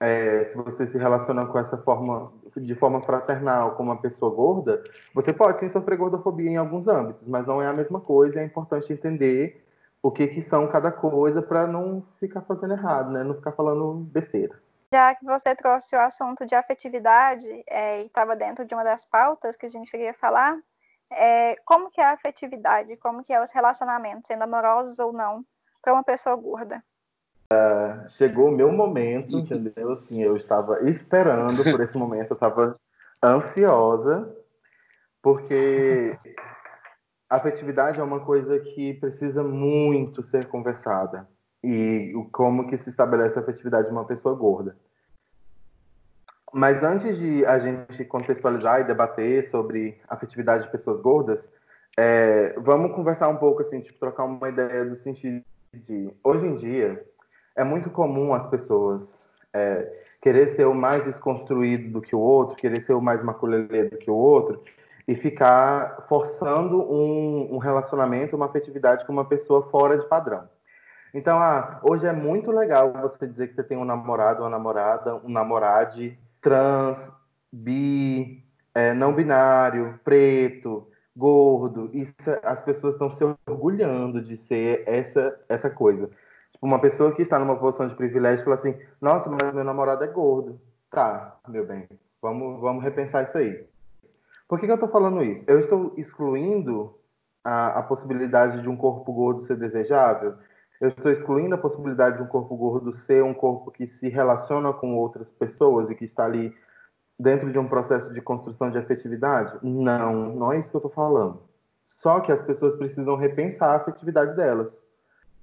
é, se você se relaciona com essa forma, de forma fraternal com uma pessoa gorda, você pode sim sofrer gordofobia em alguns âmbitos, mas não é a mesma coisa. É importante entender o que, que são cada coisa para não ficar fazendo errado, né? Não ficar falando besteira. Já que você trouxe o assunto de afetividade é, e estava dentro de uma das pautas que a gente queria falar, é, como que é a afetividade, como que é os relacionamentos, sendo amorosos ou não, para uma pessoa gorda? Uh, chegou o meu momento, entendeu? Assim, eu estava esperando por esse momento, eu estava ansiosa, porque a afetividade é uma coisa que precisa muito ser conversada. E como que se estabelece a afetividade de uma pessoa gorda. Mas antes de a gente contextualizar e debater sobre afetividade de pessoas gordas, é, vamos conversar um pouco, assim, tipo, trocar uma ideia do sentido de... Hoje em dia, é muito comum as pessoas é, querer ser o mais desconstruído do que o outro, querer ser o mais maculelê do que o outro, e ficar forçando um, um relacionamento, uma afetividade com uma pessoa fora de padrão. Então, ah, hoje é muito legal você dizer que você tem um namorado, uma namorada, um namorade trans, bi, é, não binário, preto, gordo. Isso, as pessoas estão se orgulhando de ser essa, essa coisa. Tipo, uma pessoa que está numa posição de privilégio fala assim: Nossa, mas meu namorado é gordo. Tá, meu bem, vamos, vamos repensar isso aí. Por que, que eu estou falando isso? Eu estou excluindo a, a possibilidade de um corpo gordo ser desejável? Eu estou excluindo a possibilidade de um corpo gordo ser um corpo que se relaciona com outras pessoas e que está ali dentro de um processo de construção de afetividade? Não, não é isso que eu estou falando. Só que as pessoas precisam repensar a afetividade delas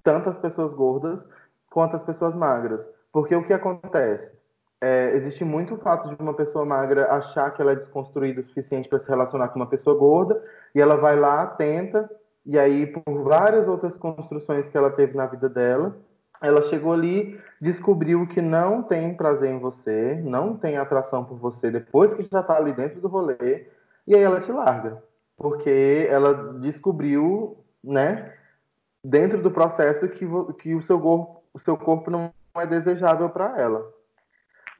tanto as pessoas gordas quanto as pessoas magras. Porque o que acontece? É, existe muito o fato de uma pessoa magra achar que ela é desconstruída o suficiente para se relacionar com uma pessoa gorda, e ela vai lá, tenta, e aí, por várias outras construções que ela teve na vida dela, ela chegou ali, descobriu que não tem prazer em você, não tem atração por você depois que já está ali dentro do rolê, e aí ela te larga. Porque ela descobriu, né, dentro do processo que, que o, seu corpo, o seu corpo não é desejável para ela.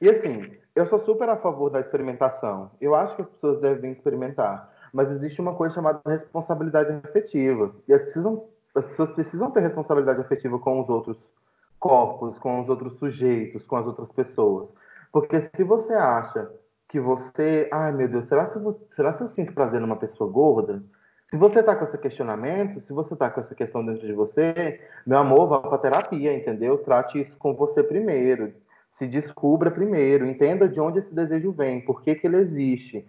E assim, eu sou super a favor da experimentação. Eu acho que as pessoas devem experimentar. Mas existe uma coisa chamada responsabilidade afetiva. E as, precisam, as pessoas precisam ter responsabilidade afetiva com os outros corpos, com os outros sujeitos, com as outras pessoas. Porque se você acha que você. Ai meu Deus, será que, eu, será eu sinto prazer numa pessoa gorda? Se você está com esse questionamento, se você está com essa questão dentro de você, meu amor, vá para terapia, entendeu? Trate isso com você primeiro. Se descubra primeiro, entenda de onde esse desejo vem, por que, que ele existe.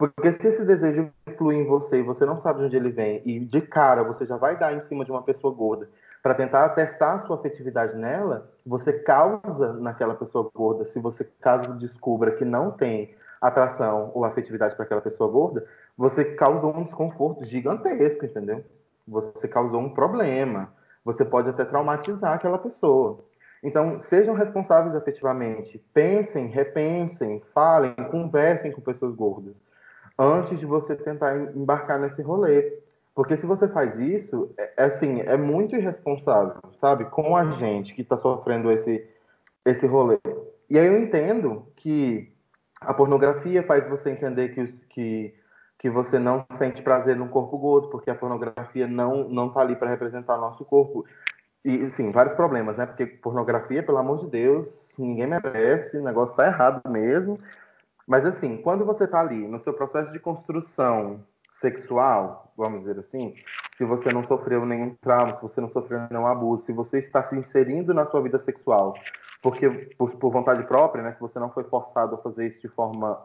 Porque se esse desejo flui em você e você não sabe de onde ele vem, e de cara você já vai dar em cima de uma pessoa gorda para tentar testar a sua afetividade nela, você causa naquela pessoa gorda, se você caso descubra que não tem atração ou afetividade para aquela pessoa gorda, você causou um desconforto gigantesco, entendeu? Você causou um problema. Você pode até traumatizar aquela pessoa. Então, sejam responsáveis afetivamente. Pensem, repensem, falem, conversem com pessoas gordas antes de você tentar embarcar nesse rolê. Porque se você faz isso, é, é assim, é muito irresponsável, sabe? Com a gente que está sofrendo esse, esse rolê. E aí eu entendo que a pornografia faz você entender que, os, que que você não sente prazer no corpo gordo, porque a pornografia não não tá ali para representar o nosso corpo. E, sim, vários problemas, né? Porque pornografia, pelo amor de Deus, ninguém merece, o negócio tá errado mesmo. Mas, assim, quando você tá ali no seu processo de construção sexual, vamos dizer assim, se você não sofreu nenhum trauma, se você não sofreu nenhum abuso, se você está se inserindo na sua vida sexual, porque por, por vontade própria, né? Se você não foi forçado a fazer isso de forma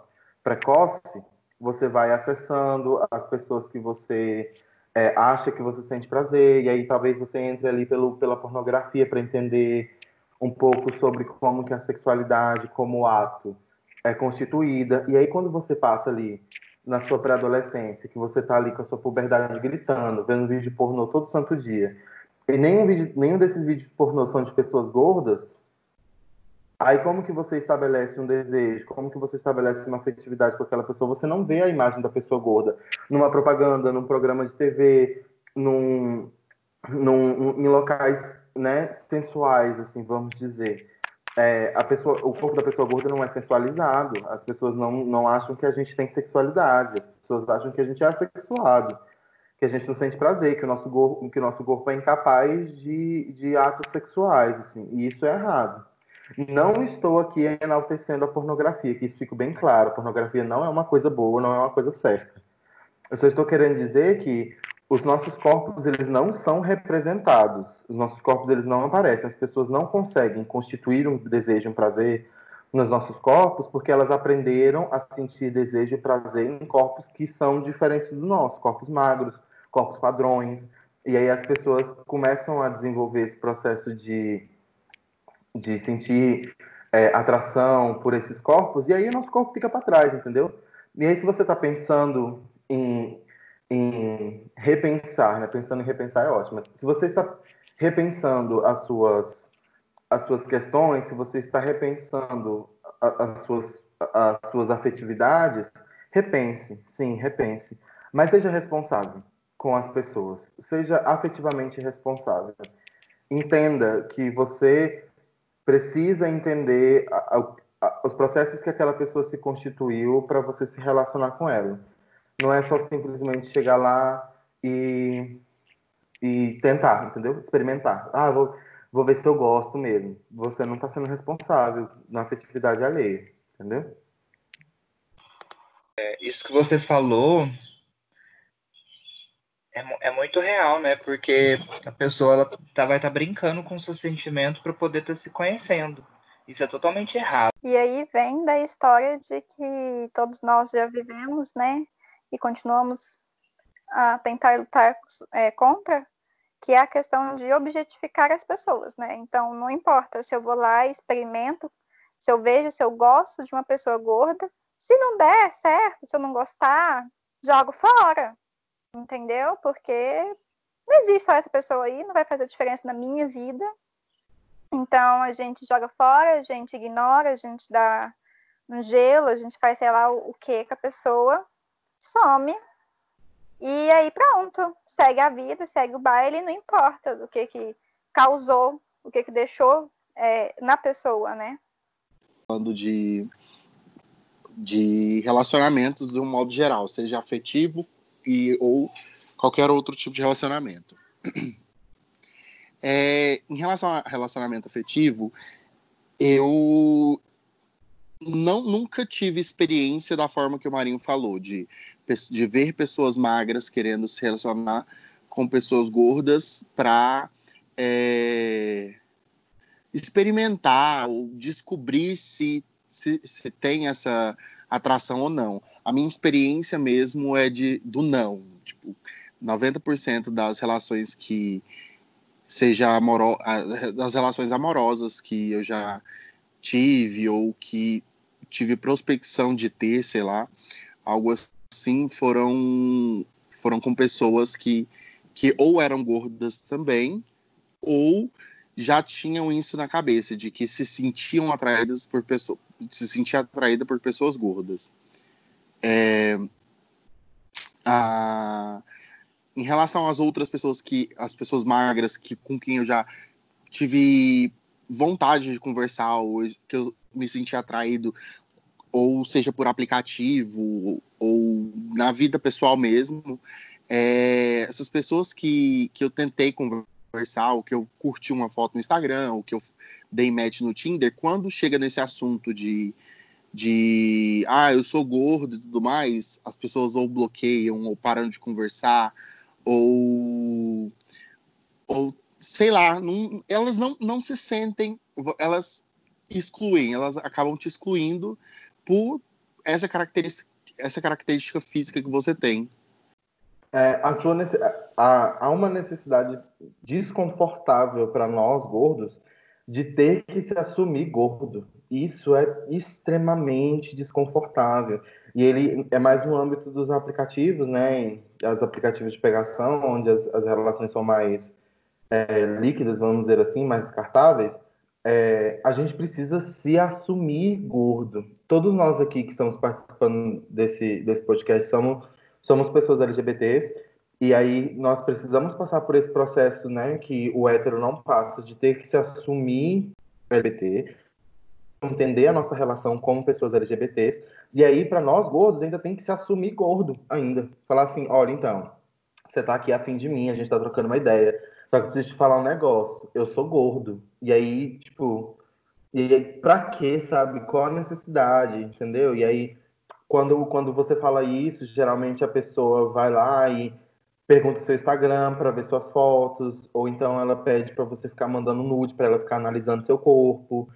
precoce, você vai acessando as pessoas que você é, acha que você sente prazer, e aí talvez você entre ali pelo, pela pornografia para entender um pouco sobre como que a sexualidade como ato é constituída. E aí quando você passa ali na sua pré-adolescência, que você tá ali com a sua puberdade gritando, vendo vídeo pornô todo santo dia, e nenhum, vídeo, nenhum desses vídeos pornô são de pessoas gordas, Aí como que você estabelece um desejo? Como que você estabelece uma afetividade com aquela pessoa? Você não vê a imagem da pessoa gorda numa propaganda, num programa de TV, num, num, em locais né, sensuais, assim, vamos dizer. É, a pessoa, o corpo da pessoa gorda não é sensualizado. As pessoas não, não acham que a gente tem sexualidade. As pessoas acham que a gente é assexuado, que a gente não sente prazer, que o nosso corpo, que o nosso corpo é incapaz de, de atos sexuais, assim. E isso é errado. Não estou aqui enaltecendo a pornografia, que isso fique bem claro. A pornografia não é uma coisa boa, não é uma coisa certa. Eu só estou querendo dizer que os nossos corpos eles não são representados. Os nossos corpos eles não aparecem. As pessoas não conseguem constituir um desejo, um prazer nos nossos corpos porque elas aprenderam a sentir desejo e prazer em corpos que são diferentes do nosso, corpos magros, corpos padrões. E aí as pessoas começam a desenvolver esse processo de de sentir é, atração por esses corpos, e aí o nosso corpo fica para trás, entendeu? E aí, se você está pensando em, em repensar, né? Pensando em repensar é ótimo, mas se você está repensando as suas, as suas questões, se você está repensando as suas, as suas afetividades, repense, sim, repense. Mas seja responsável com as pessoas. Seja afetivamente responsável. Entenda que você precisa entender a, a, os processos que aquela pessoa se constituiu para você se relacionar com ela. Não é só simplesmente chegar lá e, e tentar, entendeu? Experimentar. Ah, vou, vou ver se eu gosto mesmo. Você não está sendo responsável na afetividade alheia, entendeu? É, isso que você falou é, é muito real, né? Porque a pessoa ela tá, vai estar tá brincando com o seu sentimento para poder estar tá se conhecendo. Isso é totalmente errado. E aí vem da história de que todos nós já vivemos, né? E continuamos a tentar lutar é, contra, que é a questão de objetificar as pessoas, né? Então, não importa se eu vou lá e experimento, se eu vejo, se eu gosto de uma pessoa gorda, se não der certo, se eu não gostar, jogo fora entendeu? Porque não existe só essa pessoa aí, não vai fazer diferença na minha vida. Então a gente joga fora, a gente ignora, a gente dá um gelo, a gente faz sei lá o, que com a pessoa, some. E aí pronto, segue a vida, segue o baile, não importa do que que causou, o que que deixou é, na pessoa, né? Falando de, de relacionamentos de um modo geral, seja afetivo, e, ou qualquer outro tipo de relacionamento. [clears throat] É, em relação a relacionamento afetivo, eu não nunca tive experiência da forma que o Marinho falou, de, de ver pessoas magras querendo se relacionar com pessoas gordas para é, experimentar ou descobrir se, se, se tem essa atração ou não. A minha experiência mesmo é de do não. Tipo, 90% das relações que seja amoro das relações amorosas que eu já tive ou que tive prospecção de ter, sei lá, algo assim, foram foram com pessoas que que ou eram gordas também ou já tinham isso na cabeça de que se sentiam atraídas por pessoas se sentia atraída por pessoas gordas. É, a, em relação às outras pessoas que as pessoas magras que com quem eu já tive vontade de conversar ou que eu me senti atraído ou seja por aplicativo ou na vida pessoal mesmo é, essas pessoas que, que eu tentei conversar ou que eu curti uma foto no Instagram ou que eu dei match no Tinder, quando chega nesse assunto de, de ah, eu sou gordo e tudo mais, as pessoas ou bloqueiam, ou param de conversar, ou, ou sei lá, não, elas não, não se sentem, elas excluem, elas acabam te excluindo por essa característica, essa característica física que você tem. É, a sua, há, uma necessidade desconfortável para nós gordos de ter que se assumir gordo. Isso é extremamente desconfortável. E ele é mais no âmbito dos aplicativos, né? Os aplicativos de pegação, onde as, as relações são mais é, líquidas, vamos dizer assim, mais descartáveis. É, a gente precisa se assumir gordo. Todos nós aqui que estamos participando desse, desse podcast somos, somos pessoas LGBTs e aí nós precisamos passar por esse processo, né, que o hétero não passa, de ter que se assumir LGBT, entender a nossa relação como pessoas LGBTs. E aí, para nós gordos, ainda tem que se assumir gordo ainda. Falar assim, olha, então, você tá aqui afim de mim, a gente tá trocando uma ideia. Só que preciso te falar um negócio, eu sou gordo. E aí, tipo, e aí, pra quê, sabe? Qual a necessidade, entendeu? E aí, quando, quando você fala isso, geralmente a pessoa vai lá e pergunta seu Instagram para ver suas fotos, ou então ela pede para você ficar mandando nude para ela ficar analisando seu corpo.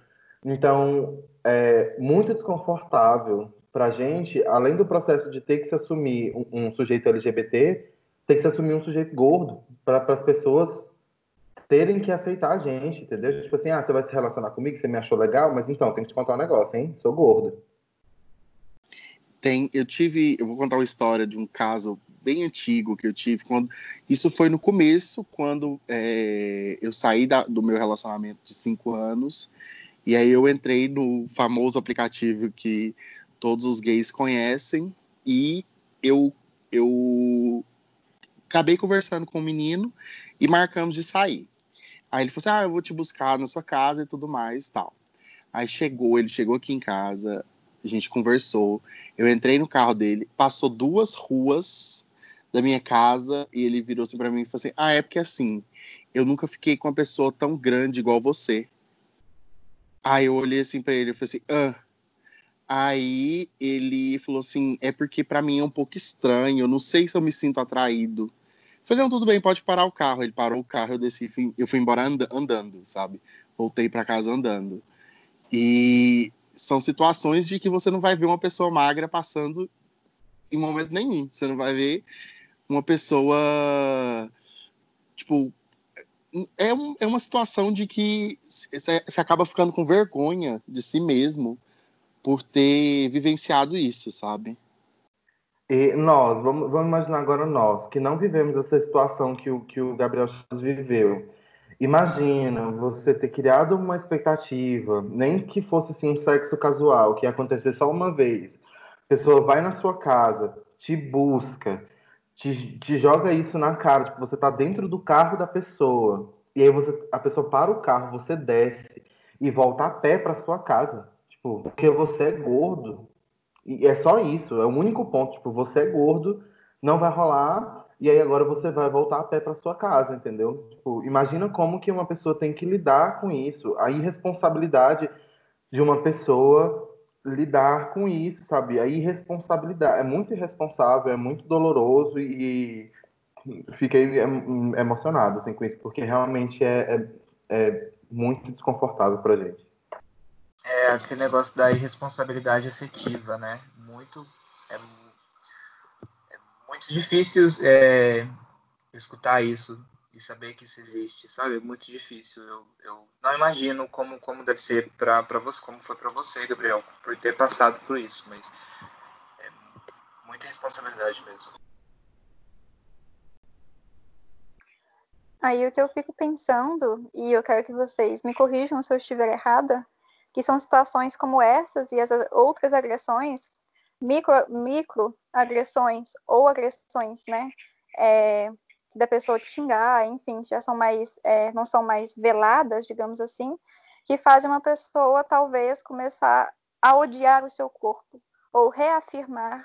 Então, é muito desconfortável para a gente, além do processo de ter que se assumir um, um sujeito LGBT, ter que se assumir um sujeito gordo para as pessoas terem que aceitar a gente, entendeu? Tipo assim, ah, você vai se relacionar comigo, você me achou legal, mas então, tem que te contar um negócio, hein? Sou gordo. Tem, eu tive, eu vou contar uma história de um caso bem antigo que eu tive quando isso foi no começo quando é, eu saí da, do meu relacionamento de cinco anos e aí eu entrei no famoso aplicativo que todos os gays conhecem e eu eu acabei conversando com o menino e marcamos de sair. Aí ele falou assim: "Ah, eu vou te buscar na sua casa e tudo mais, tal". Aí chegou, ele chegou aqui em casa, a gente conversou. Eu entrei no carro dele, passou duas ruas da minha casa e ele virou assim para mim e falou assim: "Ah, é porque assim, eu nunca fiquei com uma pessoa tão grande igual você". Aí eu olhei assim para ele e falei assim: "Ah". Aí ele falou assim: "É porque para mim é um pouco estranho, eu não sei se eu me sinto atraído". Falei: "Não, tudo bem, pode parar o carro". Ele parou o carro, eu desci, fui, eu fui embora andando, sabe? Voltei para casa andando. E são situações de que você não vai ver uma pessoa magra passando em momento nenhum. Você não vai ver uma pessoa. Tipo. É, um, é uma situação de que você acaba ficando com vergonha de si mesmo por ter vivenciado isso, sabe? E nós, vamos, vamos imaginar agora nós, que não vivemos essa situação que o, que o Gabriel viveu. Imagina você ter criado uma expectativa, nem que fosse assim, um sexo casual, que ia acontecer só uma vez. A pessoa vai na sua casa, te busca, te, te joga isso na cara, tipo, você tá dentro do carro da pessoa. E aí você, a pessoa para o carro, você desce e volta a pé para sua casa. Tipo, porque você é gordo. E é só isso, é o único ponto. Tipo, você é gordo, não vai rolar e aí agora você vai voltar a pé para sua casa, entendeu? Tipo, imagina como que uma pessoa tem que lidar com isso, a irresponsabilidade de uma pessoa lidar com isso, sabe? A irresponsabilidade é muito irresponsável, é muito doloroso e fiquei emocionado assim com isso, porque realmente é, é, é muito desconfortável para gente. É aquele negócio da irresponsabilidade efetiva, né? Muito é muito difícil é, escutar isso e saber que isso existe, sabe? É muito difícil. Eu, eu não imagino como, como deve ser para você, como foi para você, Gabriel, por ter passado por isso, mas é muita responsabilidade mesmo. Aí o que eu fico pensando, e eu quero que vocês me corrijam se eu estiver errada, que são situações como essas e as outras agressões micro, micro agressões ou agressões, né, é, da pessoa te xingar, enfim, já são mais, é, não são mais veladas, digamos assim, que fazem uma pessoa talvez começar a odiar o seu corpo ou reafirmar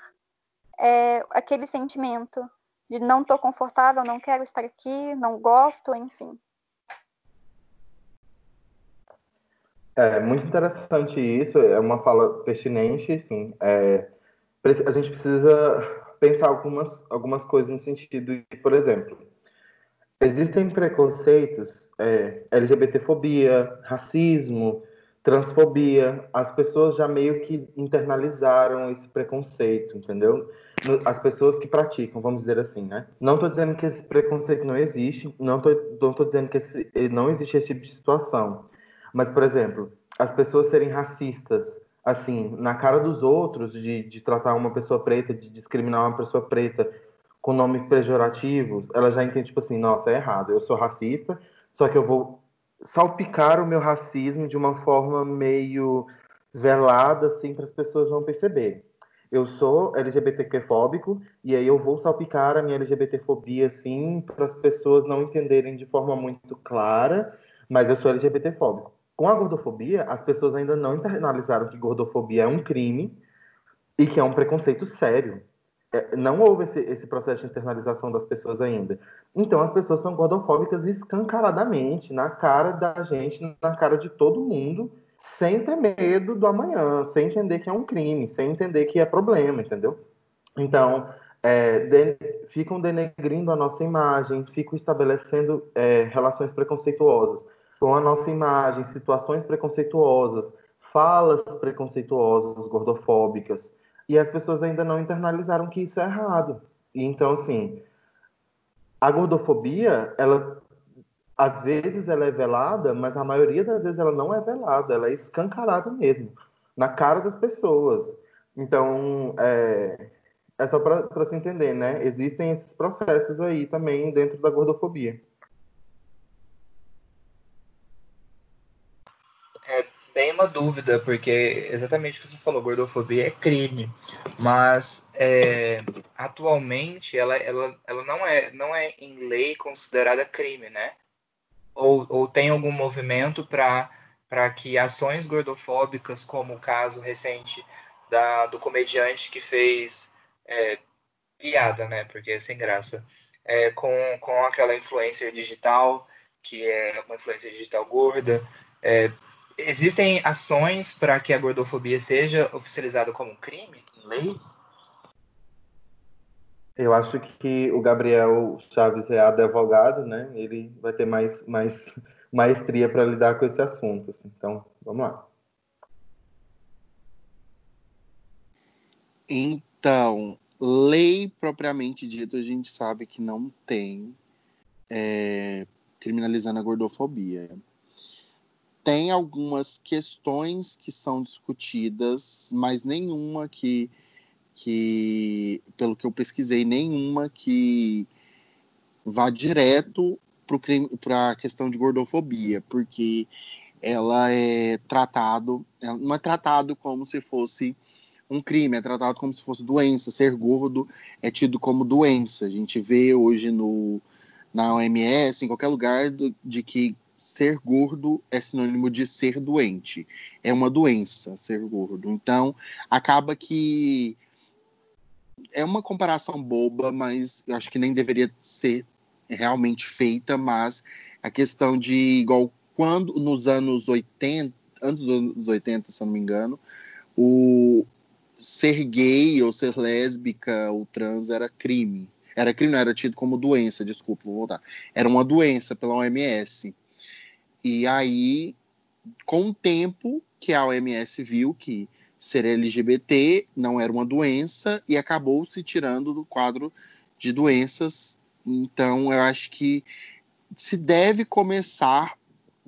é, aquele sentimento de não estou confortável, não quero estar aqui, não gosto, enfim. É muito interessante isso, é uma fala pertinente, sim. É, a gente precisa pensar algumas, algumas coisas no sentido de, por exemplo, existem preconceitos, é, LGBTfobia, racismo, transfobia, as pessoas já meio que internalizaram esse preconceito, entendeu? As pessoas que praticam, vamos dizer assim, né? Não estou dizendo que esse preconceito não existe, não estou não tô dizendo que esse, não existe esse tipo de situação. Mas, por exemplo, as pessoas serem racistas, assim, na cara dos outros, de, de tratar uma pessoa preta, de discriminar uma pessoa preta com nomes pejorativos, ela já entende, tipo assim, nossa, é errado, eu sou racista, só que eu vou salpicar o meu racismo de uma forma meio velada, assim, para as pessoas não perceberem. Eu sou LGBTQ-fóbico, e aí eu vou salpicar a minha LGBTfobia, assim, para as pessoas não entenderem de forma muito clara, mas eu sou LGBT-fóbico. Com a gordofobia, as pessoas ainda não internalizaram que gordofobia é um crime e que é um preconceito sério. É, não houve esse, esse, processo de internalização das pessoas ainda. Então, as pessoas são gordofóbicas escancaradamente, na cara da gente, na cara de todo mundo, sem ter medo do amanhã, sem entender que é um crime, sem entender que é problema, entendeu? Então, é, de, ficam denegrindo a nossa imagem, ficam estabelecendo é, relações preconceituosas com a nossa imagem, situações preconceituosas, falas preconceituosas, gordofóbicas, e as pessoas ainda não internalizaram que isso é errado. E então, assim, a gordofobia, ela às vezes ela é velada, mas a maioria das vezes ela não é velada, ela é escancarada mesmo, na cara das pessoas. Então, é, é só para se entender, né? Existem esses processos aí também dentro da gordofobia. Bem uma dúvida, porque exatamente o que você falou, gordofobia é crime, mas é, atualmente ela, ela, ela não, é, não é em lei considerada crime, né? Ou, ou tem algum movimento para que ações gordofóbicas, como o caso recente da, do comediante que fez é, piada, né? Porque é sem graça. É, com, com aquela influência digital, que é uma influência digital gorda. É, existem ações para que a gordofobia seja oficializada como crime em lei? Eu acho que o Gabriel Chaves é advogado, né? Ele vai ter mais, mais [laughs] maestria para lidar com esse assunto. Assim. Então, vamos lá. Então, lei propriamente dita, a gente sabe que não tem é, criminalizando a gordofobia. Tem algumas questões que são discutidas, mas nenhuma que, que pelo que eu pesquisei, nenhuma que vá direto para a questão de gordofobia, porque ela é tratado, não é tratado como se fosse um crime, é tratado como se fosse doença. Ser gordo é tido como doença. A gente vê hoje no, na OMS, em qualquer lugar, do, de que ser gordo é sinônimo de ser doente. É uma doença ser gordo. Então, acaba que é uma comparação boba, mas eu acho que nem deveria ser realmente feita, mas a questão de igual quando nos anos 80, antes dos anos 80, se não me engano, o, ser gay ou ser lésbica ou trans era crime. Era crime, não era tido como doença, desculpa, vou voltar. Era uma doença pela OMS. E aí, com o tempo que a OMS viu que ser LGBT não era uma doença e acabou se tirando do quadro de doenças. Então, eu acho que se deve começar,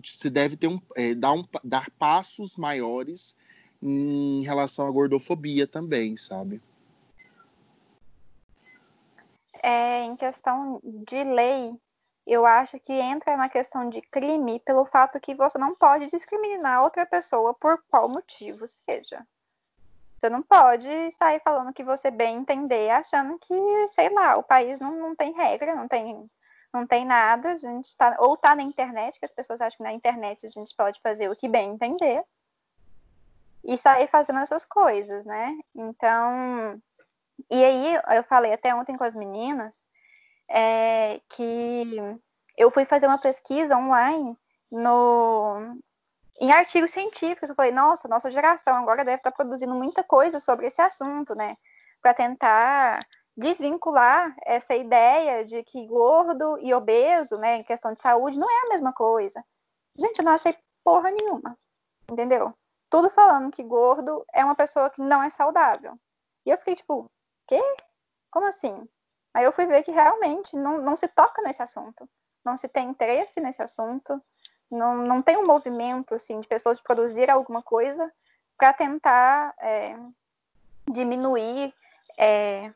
se deve ter um, é, dar, um, dar passos maiores em relação à gordofobia também, sabe? É, em questão de lei, eu acho que entra na questão de crime pelo fato que você não pode discriminar outra pessoa por qual motivo seja. Você não pode sair falando que você bem entender, achando que, sei lá, o país não, não tem regra, não tem, não tem nada. A gente tá, ou tá na internet, que as pessoas acham que na internet a gente pode fazer o que bem entender e sair fazendo essas coisas, né? Então, e aí eu falei até ontem com as meninas é, que eu fui fazer uma pesquisa online no em artigos científicos. Eu falei, nossa, nossa geração agora deve estar produzindo muita coisa sobre esse assunto, né? Para tentar desvincular essa ideia de que gordo e obeso, né, em questão de saúde, não é a mesma coisa. Gente, eu não achei porra nenhuma, entendeu? tudo falando que gordo é uma pessoa que não é saudável. E eu fiquei tipo, quê? Como assim? Aí eu fui ver que realmente não, não se toca nesse assunto. Não se tem interesse nesse assunto. Não, não tem um movimento assim de pessoas de produzir alguma coisa para tentar é, diminuir é,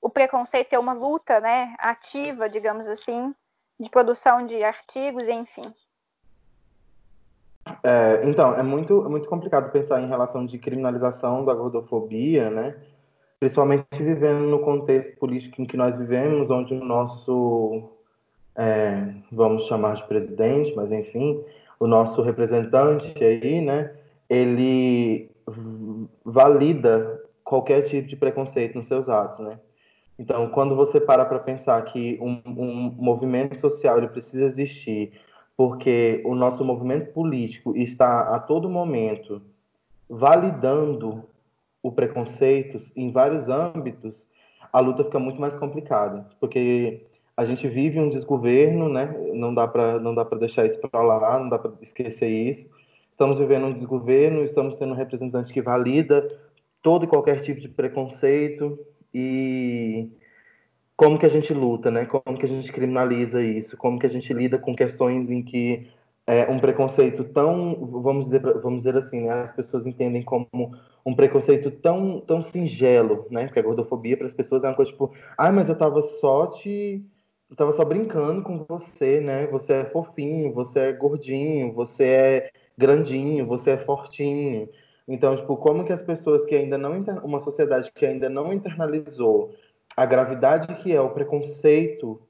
o preconceito, ter uma luta né, ativa, digamos assim, de produção de artigos, enfim. É, então, é muito, é muito complicado pensar em relação de criminalização da gordofobia, né? Principalmente vivendo no contexto político em que nós vivemos, onde o nosso, é, vamos chamar de presidente, mas enfim, o nosso representante aí, né? Ele valida qualquer tipo de preconceito nos seus atos, né? Então, quando você para para pensar que um, um movimento social ele precisa existir porque o nosso movimento político está a todo momento validando o preconceito em vários âmbitos, a luta fica muito mais complicada, porque a gente vive um desgoverno, né? Não dá para não dá para deixar isso para lá, não dá para esquecer isso. Estamos vivendo um desgoverno, estamos tendo um representante que valida todo e qualquer tipo de preconceito e como que a gente luta, né? Como que a gente criminaliza isso? Como que a gente lida com questões em que é, um preconceito tão, vamos dizer, vamos dizer assim, né? As pessoas entendem como um preconceito tão, tão singelo, né? Porque a gordofobia para as pessoas é uma coisa tipo, ah, mas eu tava só te eu tava só brincando com você, né? Você é fofinho, você é gordinho, você é grandinho, você é fortinho. Então, tipo, como que as pessoas que ainda não uma sociedade que ainda não internalizou a gravidade que é o preconceito,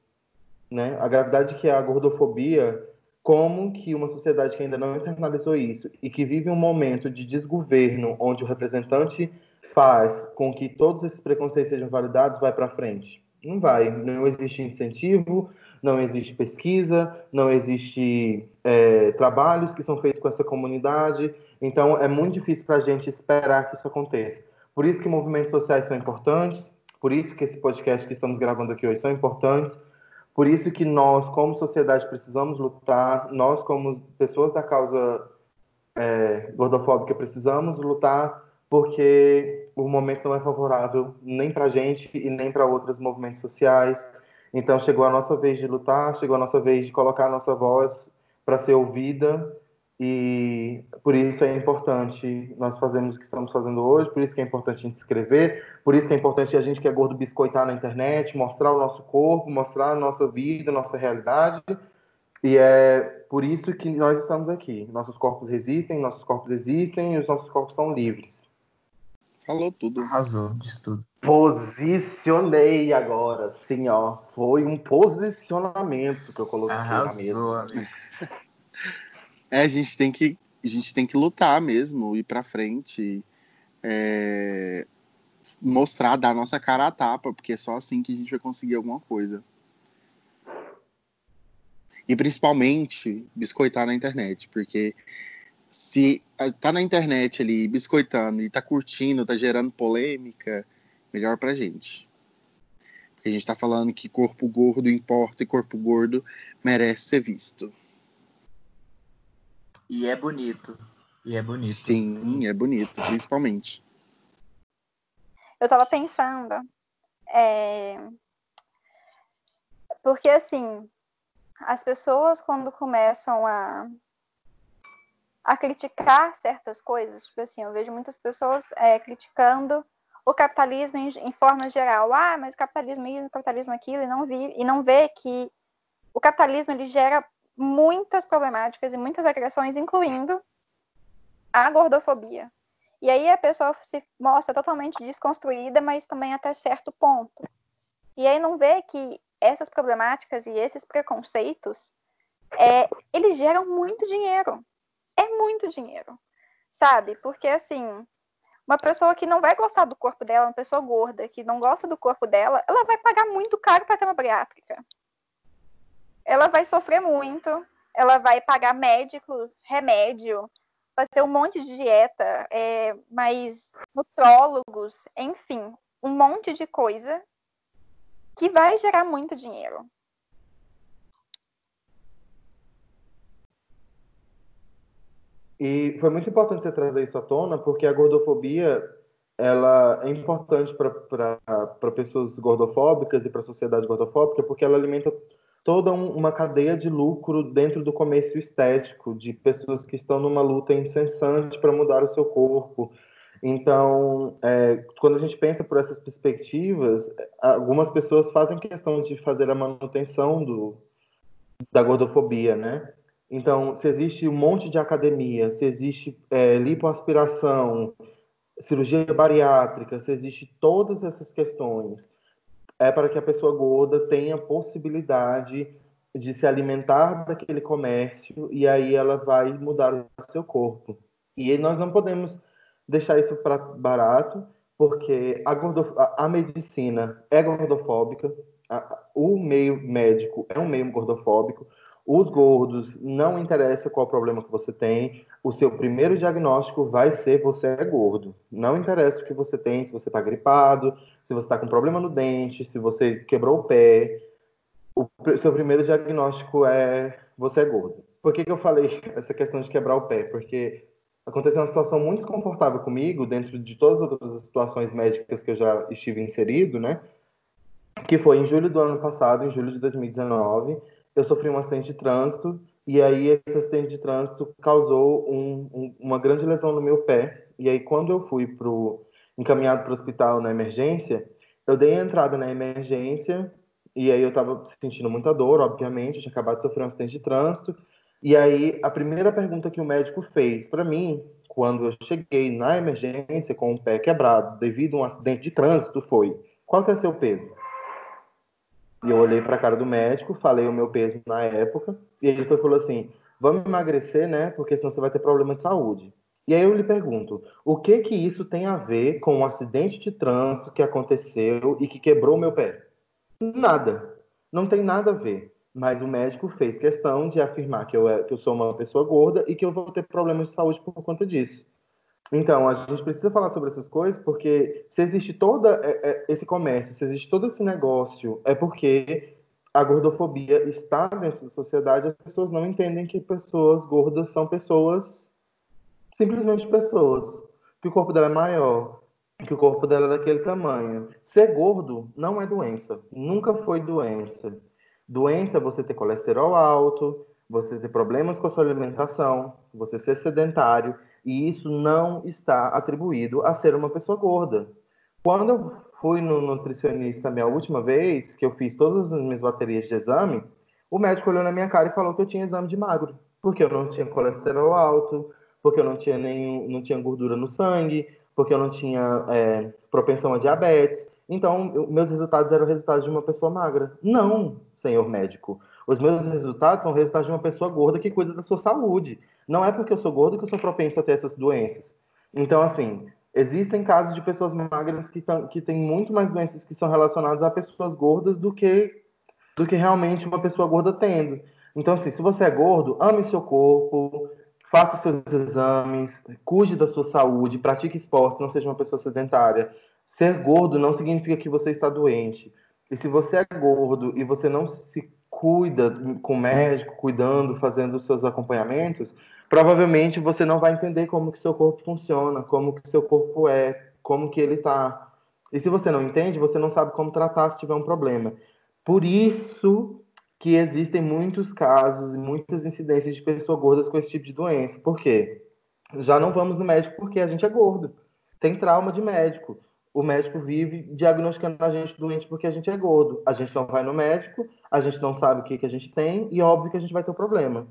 né? A gravidade que é a gordofobia, como que uma sociedade que ainda não internalizou isso e que vive um momento de desgoverno onde o representante faz com que todos esses preconceitos sejam validados, vai para frente? Não vai. Não existe incentivo, não existe pesquisa, não existe é, trabalhos que são feitos com essa comunidade. Então, é muito difícil para a gente esperar que isso aconteça. Por isso que movimentos sociais são importantes, por isso que esse podcast que estamos gravando aqui hoje são importantes, por isso que nós, como sociedade, precisamos lutar, nós, como pessoas da causa é, gordofóbica, precisamos lutar porque o momento não é favorável nem para a gente e nem para outros movimentos sociais. Então chegou a nossa vez de lutar, chegou a nossa vez de colocar a nossa voz para ser ouvida e por isso é importante nós fazermos o que estamos fazendo hoje, por isso que é importante a gente escrever, por isso que é importante a gente que é gordo biscoitar na internet, mostrar o nosso corpo, mostrar a nossa vida, a nossa realidade. E é por isso que nós estamos aqui. Nossos corpos resistem, nossos corpos existem e os nossos corpos são livres. Falou tudo. Arrasou, disse tudo. Posicionei agora, sim, ó. Foi um posicionamento que eu coloquei Arrasou, na mesa. É, a gente tem que, a gente tem que lutar mesmo, ir pra frente, é, mostrar, dar nossa cara à tapa, porque é só assim que a gente vai conseguir alguma coisa. E principalmente biscoitar na internet, porque se tá na internet ali biscoitando e tá curtindo, tá gerando polêmica, melhor pra gente. Porque a gente tá falando que corpo gordo importa e corpo gordo merece ser visto. E é bonito. E é bonito. Sim, é bonito, principalmente. Eu tava pensando. É... Porque assim, as pessoas quando começam a a criticar certas coisas. Tipo assim, eu vejo muitas pessoas é, criticando o capitalismo em, em, forma geral. Ah, mas o capitalismo isso, o capitalismo aquilo, e não, vi, e não vê que o capitalismo ele gera muitas problemáticas e muitas agressões, incluindo a gordofobia. E aí a pessoa se mostra totalmente desconstruída, mas também até certo ponto. E aí não vê que essas problemáticas e esses preconceitos, é, eles geram muito dinheiro é muito dinheiro, sabe? Porque, assim, uma pessoa que não vai gostar do corpo dela, uma pessoa gorda que não gosta do corpo dela, ela vai pagar muito caro para ter uma bariátrica. Ela vai sofrer muito, ela vai pagar médicos, remédio, fazer um monte de dieta, é, mas nutrólogos, enfim, um monte de coisa que vai gerar muito dinheiro. E foi muito importante você trazer isso à tona, porque a gordofobia ela é importante para pessoas gordofóbicas e para a sociedade gordofóbica, porque ela alimenta toda um, uma cadeia de lucro dentro do comércio estético, de pessoas que estão numa luta incessante para mudar o seu corpo. Então, é, quando a gente pensa por essas perspectivas, algumas pessoas fazem questão de fazer a manutenção do, da gordofobia, né? Então, se existe um monte de academia, se existe é, lipoaspiração, cirurgia bariátrica, se existe todas essas questões, é para que a pessoa gorda tenha possibilidade de se alimentar daquele comércio e aí ela vai mudar o seu corpo. E nós não podemos deixar isso para barato, porque a, gordo, a, medicina é gordofóbica, o meio médico é um meio gordofóbico, os gordos, não interessa qual problema que você tem, o seu primeiro diagnóstico vai ser você é gordo. Não interessa o que você tem, se você está gripado, se você está com problema no dente, se você quebrou o pé. O seu primeiro diagnóstico é você é gordo. Por que, que eu falei [laughs] essa questão de quebrar o pé? Porque aconteceu uma situação muito desconfortável comigo, dentro de todas as outras situações médicas que eu já estive inserido, né? que foi em julho do ano passado, em julho de 2019, eu sofri um acidente de trânsito e aí esse acidente de trânsito causou um, um, uma grande lesão no meu pé. E aí quando eu fui pro encaminhado para o hospital na emergência, eu dei a entrada na emergência e aí eu estava sentindo muita dor, obviamente, tinha acabado de sofrer um acidente de trânsito. E aí a primeira pergunta que o médico fez para mim, quando eu cheguei na emergência com o pé quebrado devido a um acidente de trânsito, foi: qual que é seu peso? E eu olhei para a cara do médico, falei o meu peso na época, e ele foi, falou assim: vamos emagrecer, né? Porque senão você vai ter problema de saúde. E aí eu lhe pergunto, o que que isso tem a ver com o um acidente de trânsito que aconteceu e que quebrou meu pé? Nada. Não tem nada a ver. Mas o médico fez questão de afirmar que eu, é, que eu sou uma pessoa gorda e que eu vou ter problemas de saúde por conta disso. Então, a gente precisa falar sobre essas coisas porque se existe todo é, é, esse comércio, se existe todo esse negócio, é porque a gordofobia está dentro da sociedade, as pessoas não entendem que pessoas gordas são pessoas, simplesmente pessoas, que o corpo dela é maior, que o corpo dela é daquele tamanho. Ser gordo não é doença, nunca foi doença. Doença é você ter colesterol alto, você ter problemas com a sua alimentação, você ser sedentário, e isso não está atribuído a ser uma pessoa gorda. Quando eu fui no nutricionista a minha última vez, que eu fiz todas as minhas baterias de exame, o médico olhou na minha cara e falou que eu tinha exame de magro, porque eu não tinha colesterol alto, porque eu não tinha nenhum, não tinha gordura no sangue, porque eu não tinha é, propensão a diabetes. Então, eu, meus resultados eram resultados de uma pessoa magra. Não, senhor médico. Os meus resultados são resultados de uma pessoa gorda que cuida da sua saúde. Não é porque eu sou gordo que eu sou propenso a ter essas doenças. Então, assim, existem casos de pessoas magras que, tão, que têm muito mais doenças que são relacionadas a pessoas gordas do que, do que realmente uma pessoa gorda tendo. Então, assim, se você é gordo, ame seu corpo, faça seus exames, cuide da sua saúde, pratique esporte, não seja uma pessoa sedentária. Ser gordo não significa que você está doente. E se você é gordo e você não se cuida com o médico, cuidando, fazendo os seus acompanhamentos, provavelmente você não vai entender como que seu corpo funciona, como que seu corpo é, como que ele está. E se você não entende, você não sabe como tratar se tiver um problema. Por isso que existem muitos casos e muitas incidências de pessoas gordas com esse tipo de doença. Por quê? Já não vamos no médico porque a gente é gordo. Tem trauma de médico. O médico vive diagnosticando a gente doente porque a gente é gordo. A gente não vai no médico, a gente não sabe o que, que a gente tem e óbvio que a gente vai ter um problema.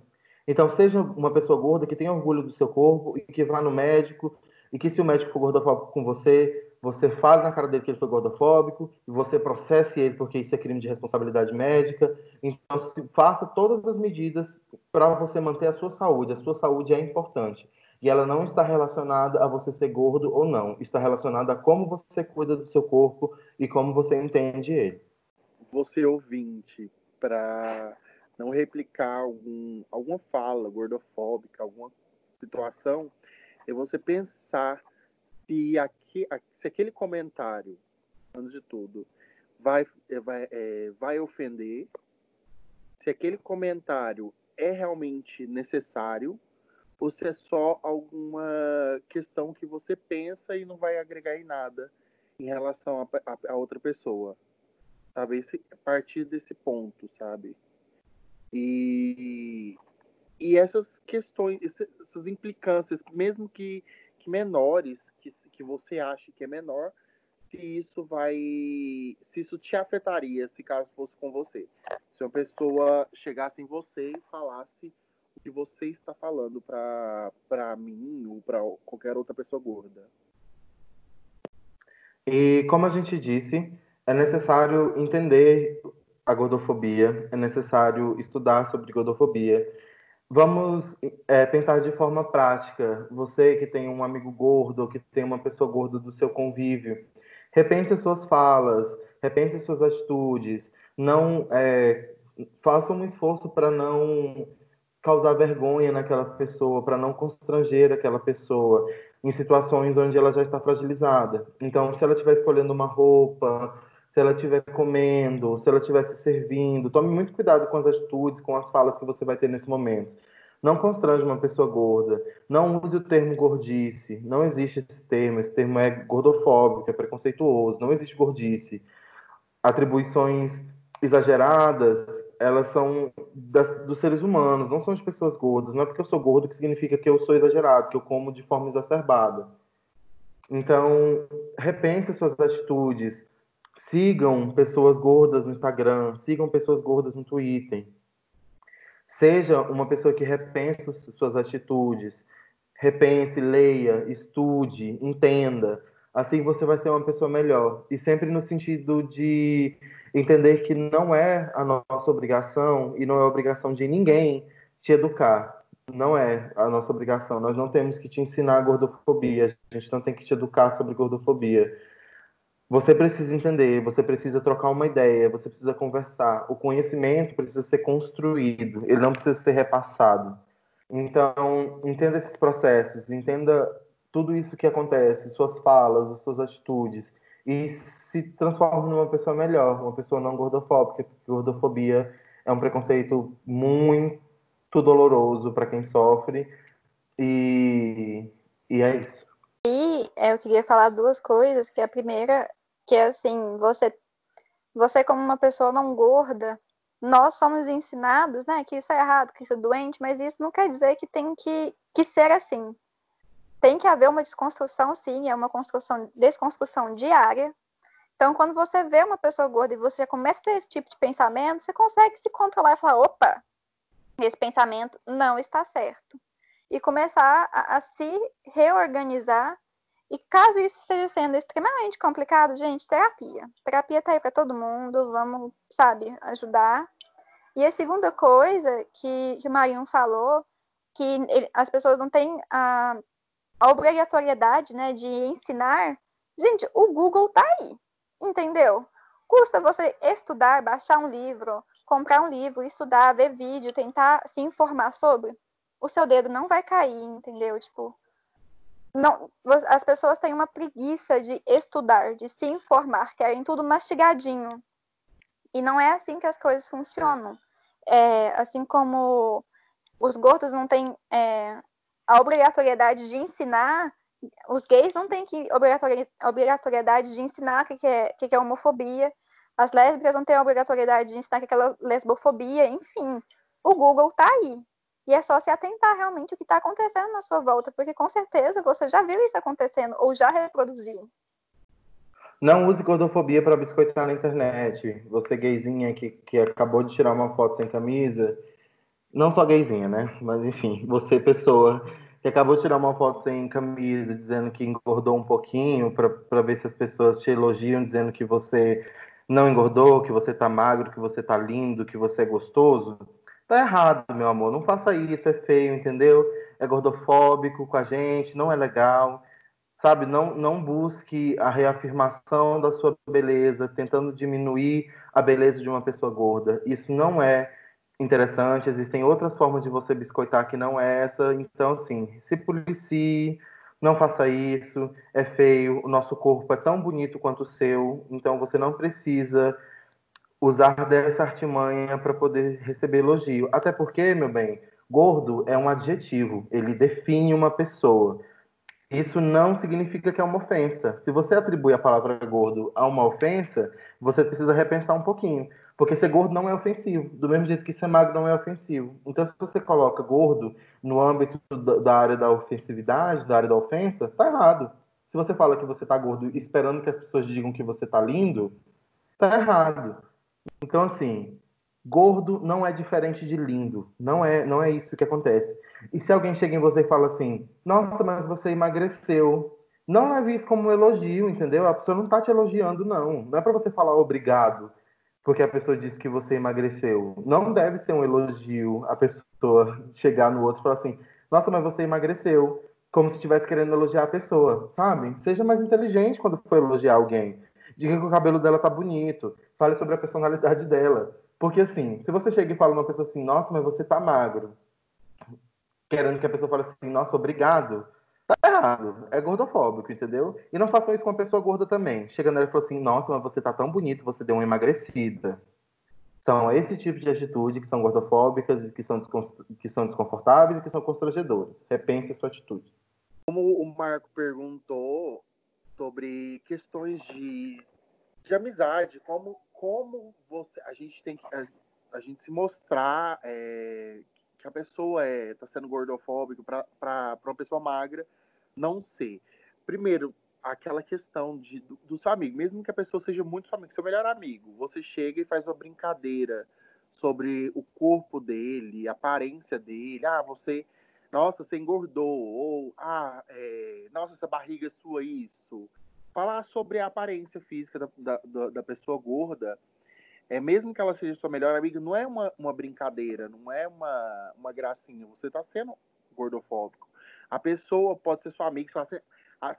Então, seja uma pessoa gorda que tenha orgulho do seu corpo e que vá no médico, e que se o médico for gordofóbico com você, você fale na cara dele que ele foi gordofóbico, e você processe ele porque isso é crime de responsabilidade médica. Então, faça todas as medidas para você manter a sua saúde. A sua saúde é importante. E ela não está relacionada a você ser gordo ou não. Está relacionada a como você cuida do seu corpo e como você entende ele. Você ouvinte, para não replicar algum, alguma fala gordofóbica, alguma situação, é você pensar se, aqui, se aquele comentário, antes de tudo, vai, é, vai, é, vai ofender, se aquele comentário é realmente necessário, ou se é só alguma questão que você pensa e não vai agregar em nada em relação a, a, a outra pessoa. Sabe? Esse, a partir desse ponto, sabe? E, e essas questões, essas implicâncias, mesmo que, que menores, que, que você acha que é menor, se isso vai. Se isso te afetaria se caso fosse com você. Se uma pessoa chegasse em você e falasse o que você está falando para mim ou para qualquer outra pessoa gorda. E como a gente disse, é necessário entender a gordofobia, é necessário estudar sobre gordofobia. Vamos é, pensar de forma prática. Você que tem um amigo gordo, que tem uma pessoa gorda do seu convívio, repense as suas falas, repense as suas atitudes. Não é, faça um esforço para não causar vergonha naquela pessoa, para não constranger aquela pessoa em situações onde ela já está fragilizada. Então, se ela estiver escolhendo uma roupa, se ela estiver comendo, se ela estiver se servindo. Tome muito cuidado com as atitudes, com as falas que você vai ter nesse momento. Não constrange uma pessoa gorda. Não use o termo gordice. Não existe esse termo. Esse termo é gordofóbico, é preconceituoso. Não existe gordice. atribuições exageradas, elas são das, dos seres humanos, não são de pessoas gordas. Não é porque eu sou gordo que significa que eu sou exagerado, que eu como de forma exacerbada. Então, repense suas atitudes. Sigam pessoas gordas no Instagram, sigam pessoas gordas no Twitter. Seja uma pessoa que repensa suas atitudes. Repense, leia, estude, entenda. Assim você vai ser uma pessoa melhor. E sempre no sentido de entender que não é a nossa obrigação e não é obrigação de ninguém te educar. Não é a nossa obrigação. Nós não temos que te ensinar gordofobia. A gente não tem que te educar sobre gordofobia. Você precisa entender, você precisa trocar uma ideia, você precisa conversar. O conhecimento precisa ser construído, ele não precisa ser repassado. Então, entenda esses processos, entenda tudo isso que acontece, suas falas, suas atitudes, e se transforme numa pessoa melhor, uma pessoa não gordofóbica, porque gordofobia é um preconceito muito doloroso para quem sofre, e, e é isso. E eu queria falar duas coisas, que a primeira, que é assim, você, você como uma pessoa não gorda, nós somos ensinados, né, que isso é errado, que isso é doente, mas isso não quer dizer que tem que, que ser assim. Tem que haver uma desconstrução, sim, é uma construção, desconstrução diária. Então, quando você vê uma pessoa gorda e você já começa a ter esse tipo de pensamento, você consegue se controlar e falar, opa, esse pensamento não está certo. E começar a, a se reorganizar e caso isso esteja sendo extremamente complicado, gente, terapia. Terapia tá aí para todo mundo, vamos, sabe, ajudar. E a segunda coisa que, que o Marinho falou, que ele, as pessoas não têm a, a obrigatoriedade, né, de ensinar. Gente, o Google tá aí, entendeu? Custa você estudar, baixar um livro, comprar um livro, estudar, ver vídeo, tentar se informar sobre. O seu dedo não vai cair, entendeu? Tipo, não, as pessoas têm uma preguiça de estudar, de se informar, querem tudo mastigadinho. E não é assim que as coisas funcionam. É, assim como os gordos não têm é, a obrigatoriedade de ensinar, os gays não têm que obrigatoriedade de ensinar o que, é, que, que é homofobia, as lésbicas não têm a obrigatoriedade de ensinar o que é lesbofobia, enfim. O Google tá aí. E é só se atentar realmente o que está acontecendo na sua volta, porque com certeza você já viu isso acontecendo ou já reproduziu. Não use gordofobia para biscoitar na internet. Você gayzinha que, que acabou de tirar uma foto sem camisa, não só gayzinha, né? Mas enfim, você pessoa que acabou de tirar uma foto sem camisa, dizendo que engordou um pouquinho, para ver se as pessoas te elogiam, dizendo que você não engordou, que você tá magro, que você tá lindo, que você é gostoso. Tá errado, meu amor. Não faça isso, é feio, entendeu? É gordofóbico com a gente, não é legal. Sabe, não, não busque a reafirmação da sua beleza, tentando diminuir a beleza de uma pessoa gorda. Isso não é interessante. Existem outras formas de você biscoitar que não é essa. Então, assim, se policie, não faça isso, é feio. O nosso corpo é tão bonito quanto o seu, então você não precisa usar dessa artimanha para poder receber elogio. Até porque, meu bem, gordo é um adjetivo, ele define uma pessoa. Isso não significa que é uma ofensa. Se você atribui a palavra gordo a uma ofensa, você precisa repensar um pouquinho. Porque ser gordo não é ofensivo, do mesmo jeito que ser magro não é ofensivo. Então, se você coloca gordo no âmbito da área da ofensividade, da área da ofensa, tá errado. Se você fala que você tá gordo esperando que as pessoas digam que você tá lindo, tá errado. Então, assim, gordo não é diferente de lindo. Não é, não é isso que acontece. E se alguém chega em você e fala assim, nossa, mas você emagreceu. Não leve isso como um elogio, entendeu? A pessoa não tá te elogiando, não. Não é para você falar obrigado, porque a pessoa disse que você emagreceu. Não deve ser um elogio a pessoa chegar no outro e falar assim, nossa, mas você emagreceu. Como se estivesse querendo elogiar a pessoa, sabe? Seja mais inteligente quando for elogiar alguém. Diga que o cabelo dela tá bonito fale sobre a personalidade dela. Porque, assim, se você chega e fala uma pessoa assim, nossa, mas você tá magro, querendo que a pessoa fale assim, nossa, obrigado, tá errado. É gordofóbico, entendeu? E não façam isso com a pessoa gorda também. Chegando nela e falando assim, nossa, mas você tá tão bonito, você deu uma emagrecida. São esse tipo de atitude que são gordofóbicas, que são, que são desconfortáveis e que são constrangedoras. Repense a sua atitude. Como o Marco perguntou sobre questões de de amizade, como, como você, a gente tem que a, a gente se mostrar é, que a pessoa é tá sendo gordofóbico para uma pessoa magra não ser. Primeiro, aquela questão de, do, do, seu amigo, mesmo que a pessoa seja muito seu amigo, seu melhor amigo, você chega e faz uma brincadeira sobre o corpo dele, a aparência dele, ah, você, nossa, você engordou, ou, ah, é, nossa, essa barriga é sua, isso. Falar sobre a aparência física da, da, da pessoa gorda, é, mesmo que ela seja sua melhor amiga, não é uma, uma brincadeira, não é uma, uma gracinha, você está sendo gordofóbico. A pessoa pode ser sua amiga, se, ah,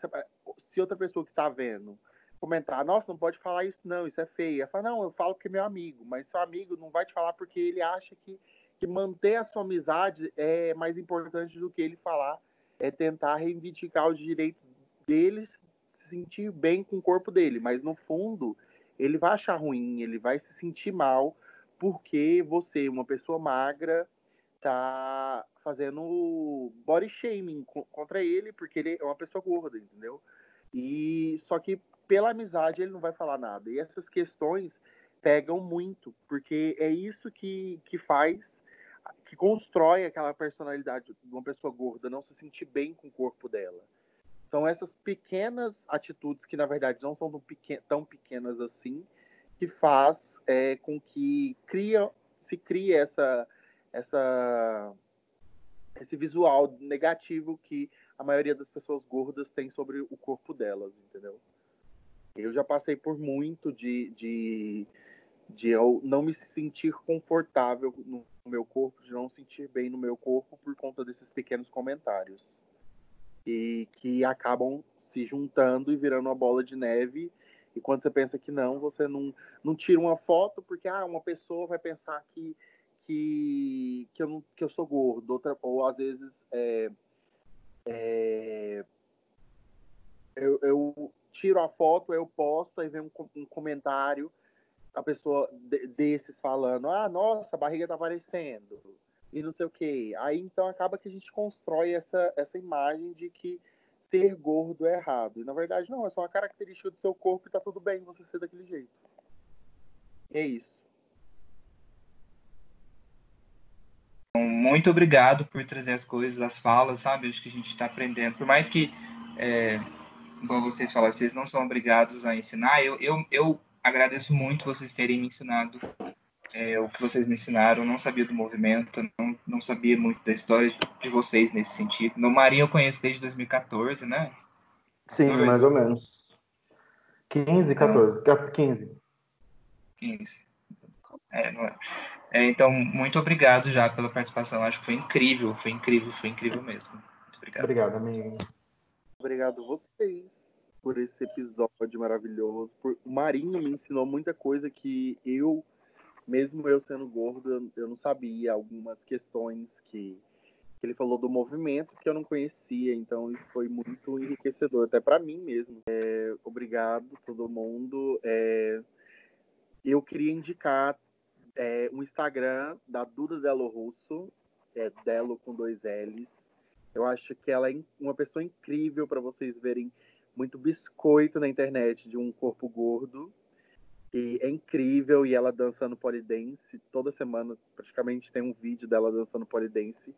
se outra pessoa que está vendo comentar, nossa, não pode falar isso não, isso é feio. Ela fala, não, eu falo que é meu amigo, mas seu amigo não vai te falar porque ele acha que, que manter a sua amizade é mais importante do que ele falar, é tentar reivindicar os direitos deles, se sentir bem com o corpo dele, mas no fundo ele vai achar ruim, ele vai se sentir mal porque você, uma pessoa magra, tá fazendo body shaming contra ele porque ele é uma pessoa gorda, entendeu? E só que pela amizade ele não vai falar nada. E essas questões pegam muito, porque é isso que, que faz, que constrói aquela personalidade de uma pessoa gorda, não se sentir bem com o corpo dela. São essas pequenas atitudes, que na verdade não são tão, pequen tão pequenas assim, que faz é, com que cria, se crie essa, essa, esse visual negativo que a maioria das pessoas gordas tem sobre o corpo delas, entendeu? Eu já passei por muito de, de, de eu não me sentir confortável no meu corpo, de não sentir bem no meu corpo por conta desses pequenos comentários. E que acabam se juntando e virando uma bola de neve. E quando você pensa que não, você não, não tira uma foto porque ah, uma pessoa vai pensar que, que, que, eu, não, que eu sou gordo. Outra, ou às vezes é, é, eu, eu, tiro a foto, eu posto, aí vem um, um comentário, a pessoa de, desses falando, ah, nossa, a barriga tá aparecendo, e não sei o quê. Aí então acaba que a gente constrói essa, essa imagem de que ser gordo é errado. E na verdade não, é só uma característica do seu corpo e tá tudo bem você ser daquele jeito. É isso. Muito obrigado por trazer as coisas, as falas, sabe? Acho que a gente está aprendendo. Por mais que é, vocês falaram, vocês não são obrigados a ensinar. Eu, eu, eu agradeço muito vocês terem me ensinado é, o que vocês me ensinaram. Não sabia do movimento, não, não sabia muito da história de vocês nesse sentido. No Marinho eu conheço desde 2014, né? Sim, mais ou menos. 15, 14. Então, 15. 15. É, não é. é. então, muito obrigado já pela participação. Acho que foi incrível, foi incrível, foi incrível mesmo. Muito obrigado. Obrigado, amigo. Obrigado vocês por esse episódio maravilhoso. Por... O Marinho me ensinou muita coisa que eu, mesmo eu sendo gordo, eu não sabia. Algumas questões que, que ele falou do movimento que eu não conhecia. Então isso foi muito enriquecedor, até para mim mesmo. É, obrigado todo mundo. É, eu queria indicar é, um Instagram da Duda Delo Russo, é Delo com dois L's eu acho que ela é uma pessoa incrível para vocês verem muito biscoito na internet de um corpo gordo. E é incrível e ela dançando polidense. Toda semana praticamente tem um vídeo dela dançando polidense.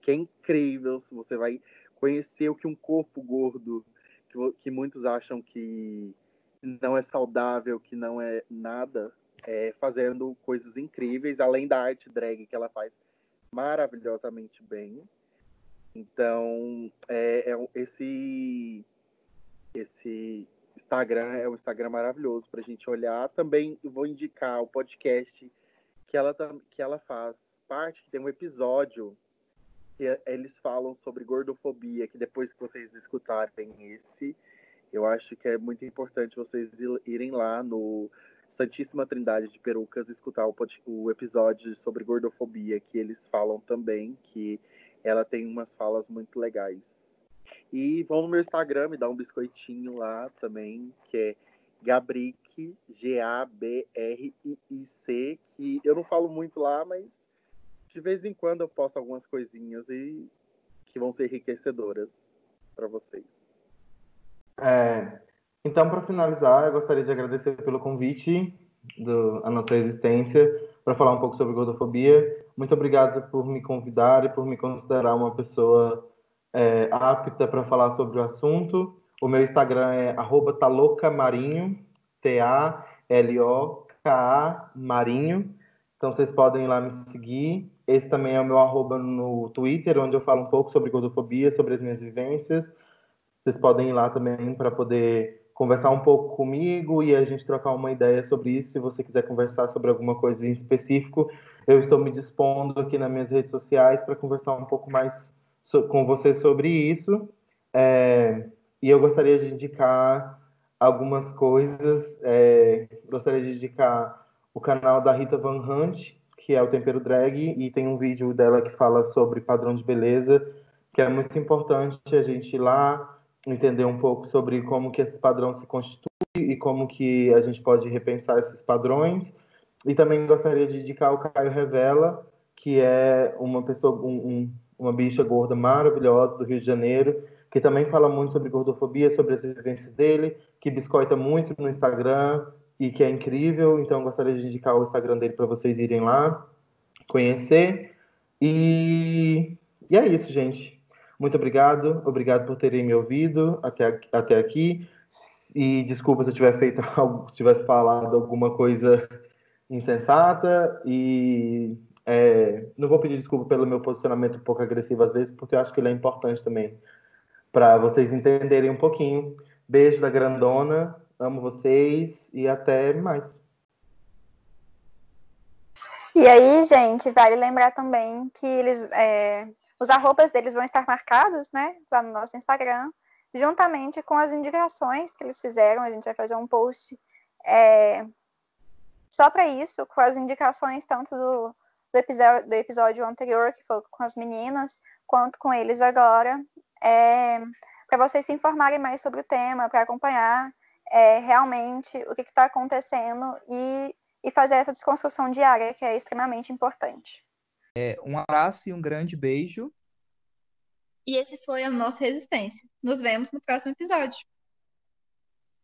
Que é incrível. Você vai conhecer o que um corpo gordo, que, que muitos acham que não é saudável, que não é nada, é fazendo coisas incríveis, além da arte drag que ela faz maravilhosamente bem. Então, é, é esse, esse Instagram é um Instagram maravilhoso para a gente olhar. Também vou indicar o podcast que ela, que ela faz parte, que tem um episódio que eles falam sobre gordofobia, que depois que vocês escutarem esse, eu acho que é muito importante vocês irem lá no Santíssima Trindade de Perucas escutar o, o episódio sobre gordofobia, que eles falam também que ela tem umas falas muito legais. E vão no meu Instagram, me dá um biscoitinho lá também, que é Gabric, G-A-B-R-I-I-C, que eu não falo muito lá, mas de vez em quando eu posto algumas coisinhas e que vão ser enriquecedoras para vocês. É, então, para finalizar, eu gostaria de agradecer pelo convite do, a nossa existência para falar um pouco sobre gordofobia. Muito obrigado por me convidar e por me considerar uma pessoa é, apta para falar sobre o assunto. O meu Instagram é talocamarinho, T-A-L-O-K-A Marinho. Então vocês podem ir lá me seguir. Esse também é o meu arroba no Twitter, onde eu falo um pouco sobre gordofobia, sobre as minhas vivências. Vocês podem ir lá também para poder conversar um pouco comigo e a gente trocar uma ideia sobre isso. Se você quiser conversar sobre alguma coisa em específico, eu estou me dispondo aqui nas minhas redes sociais para conversar um pouco mais com você sobre isso. É, e eu gostaria de indicar algumas coisas. É, gostaria de indicar o canal da Rita Van Hunt, que é o Tempero Drag, e tem um vídeo dela que fala sobre padrão de beleza, que é muito importante a gente ir lá entender um pouco sobre como que esse padrão se constitui e como que a gente pode repensar esses padrões. E também gostaria de indicar o Caio Revela, que é uma pessoa, um, um, uma bicha gorda maravilhosa do Rio de Janeiro, que também fala muito sobre gordofobia, sobre as vivências dele, que biscoita muito no Instagram e que é incrível. Então gostaria de indicar o Instagram dele para vocês irem lá conhecer. E, e é isso, gente. Muito obrigado, obrigado por terem me ouvido até, até aqui. E desculpa se eu tiver feito [laughs] algo, se tivesse falado alguma coisa insensata. E é, não vou pedir desculpa pelo meu posicionamento um pouco agressivo às vezes, porque eu acho que ele é importante também para vocês entenderem um pouquinho. Beijo da grandona, amo vocês e até mais. E aí, gente, vale lembrar também que eles é, os arrobas deles vão estar marcados, né, lá no nosso Instagram, juntamente com as indicações que eles fizeram. A gente vai fazer um post é, só para isso, com as indicações tanto do, do, episódio, do episódio anterior, que foi com as meninas, quanto com eles agora, é, para vocês se informarem mais sobre o tema, para acompanhar é, realmente o que está acontecendo e, e fazer essa desconstrução diária, que é extremamente importante. É, um abraço e um grande beijo. E esse foi a nossa resistência. Nos vemos no próximo episódio.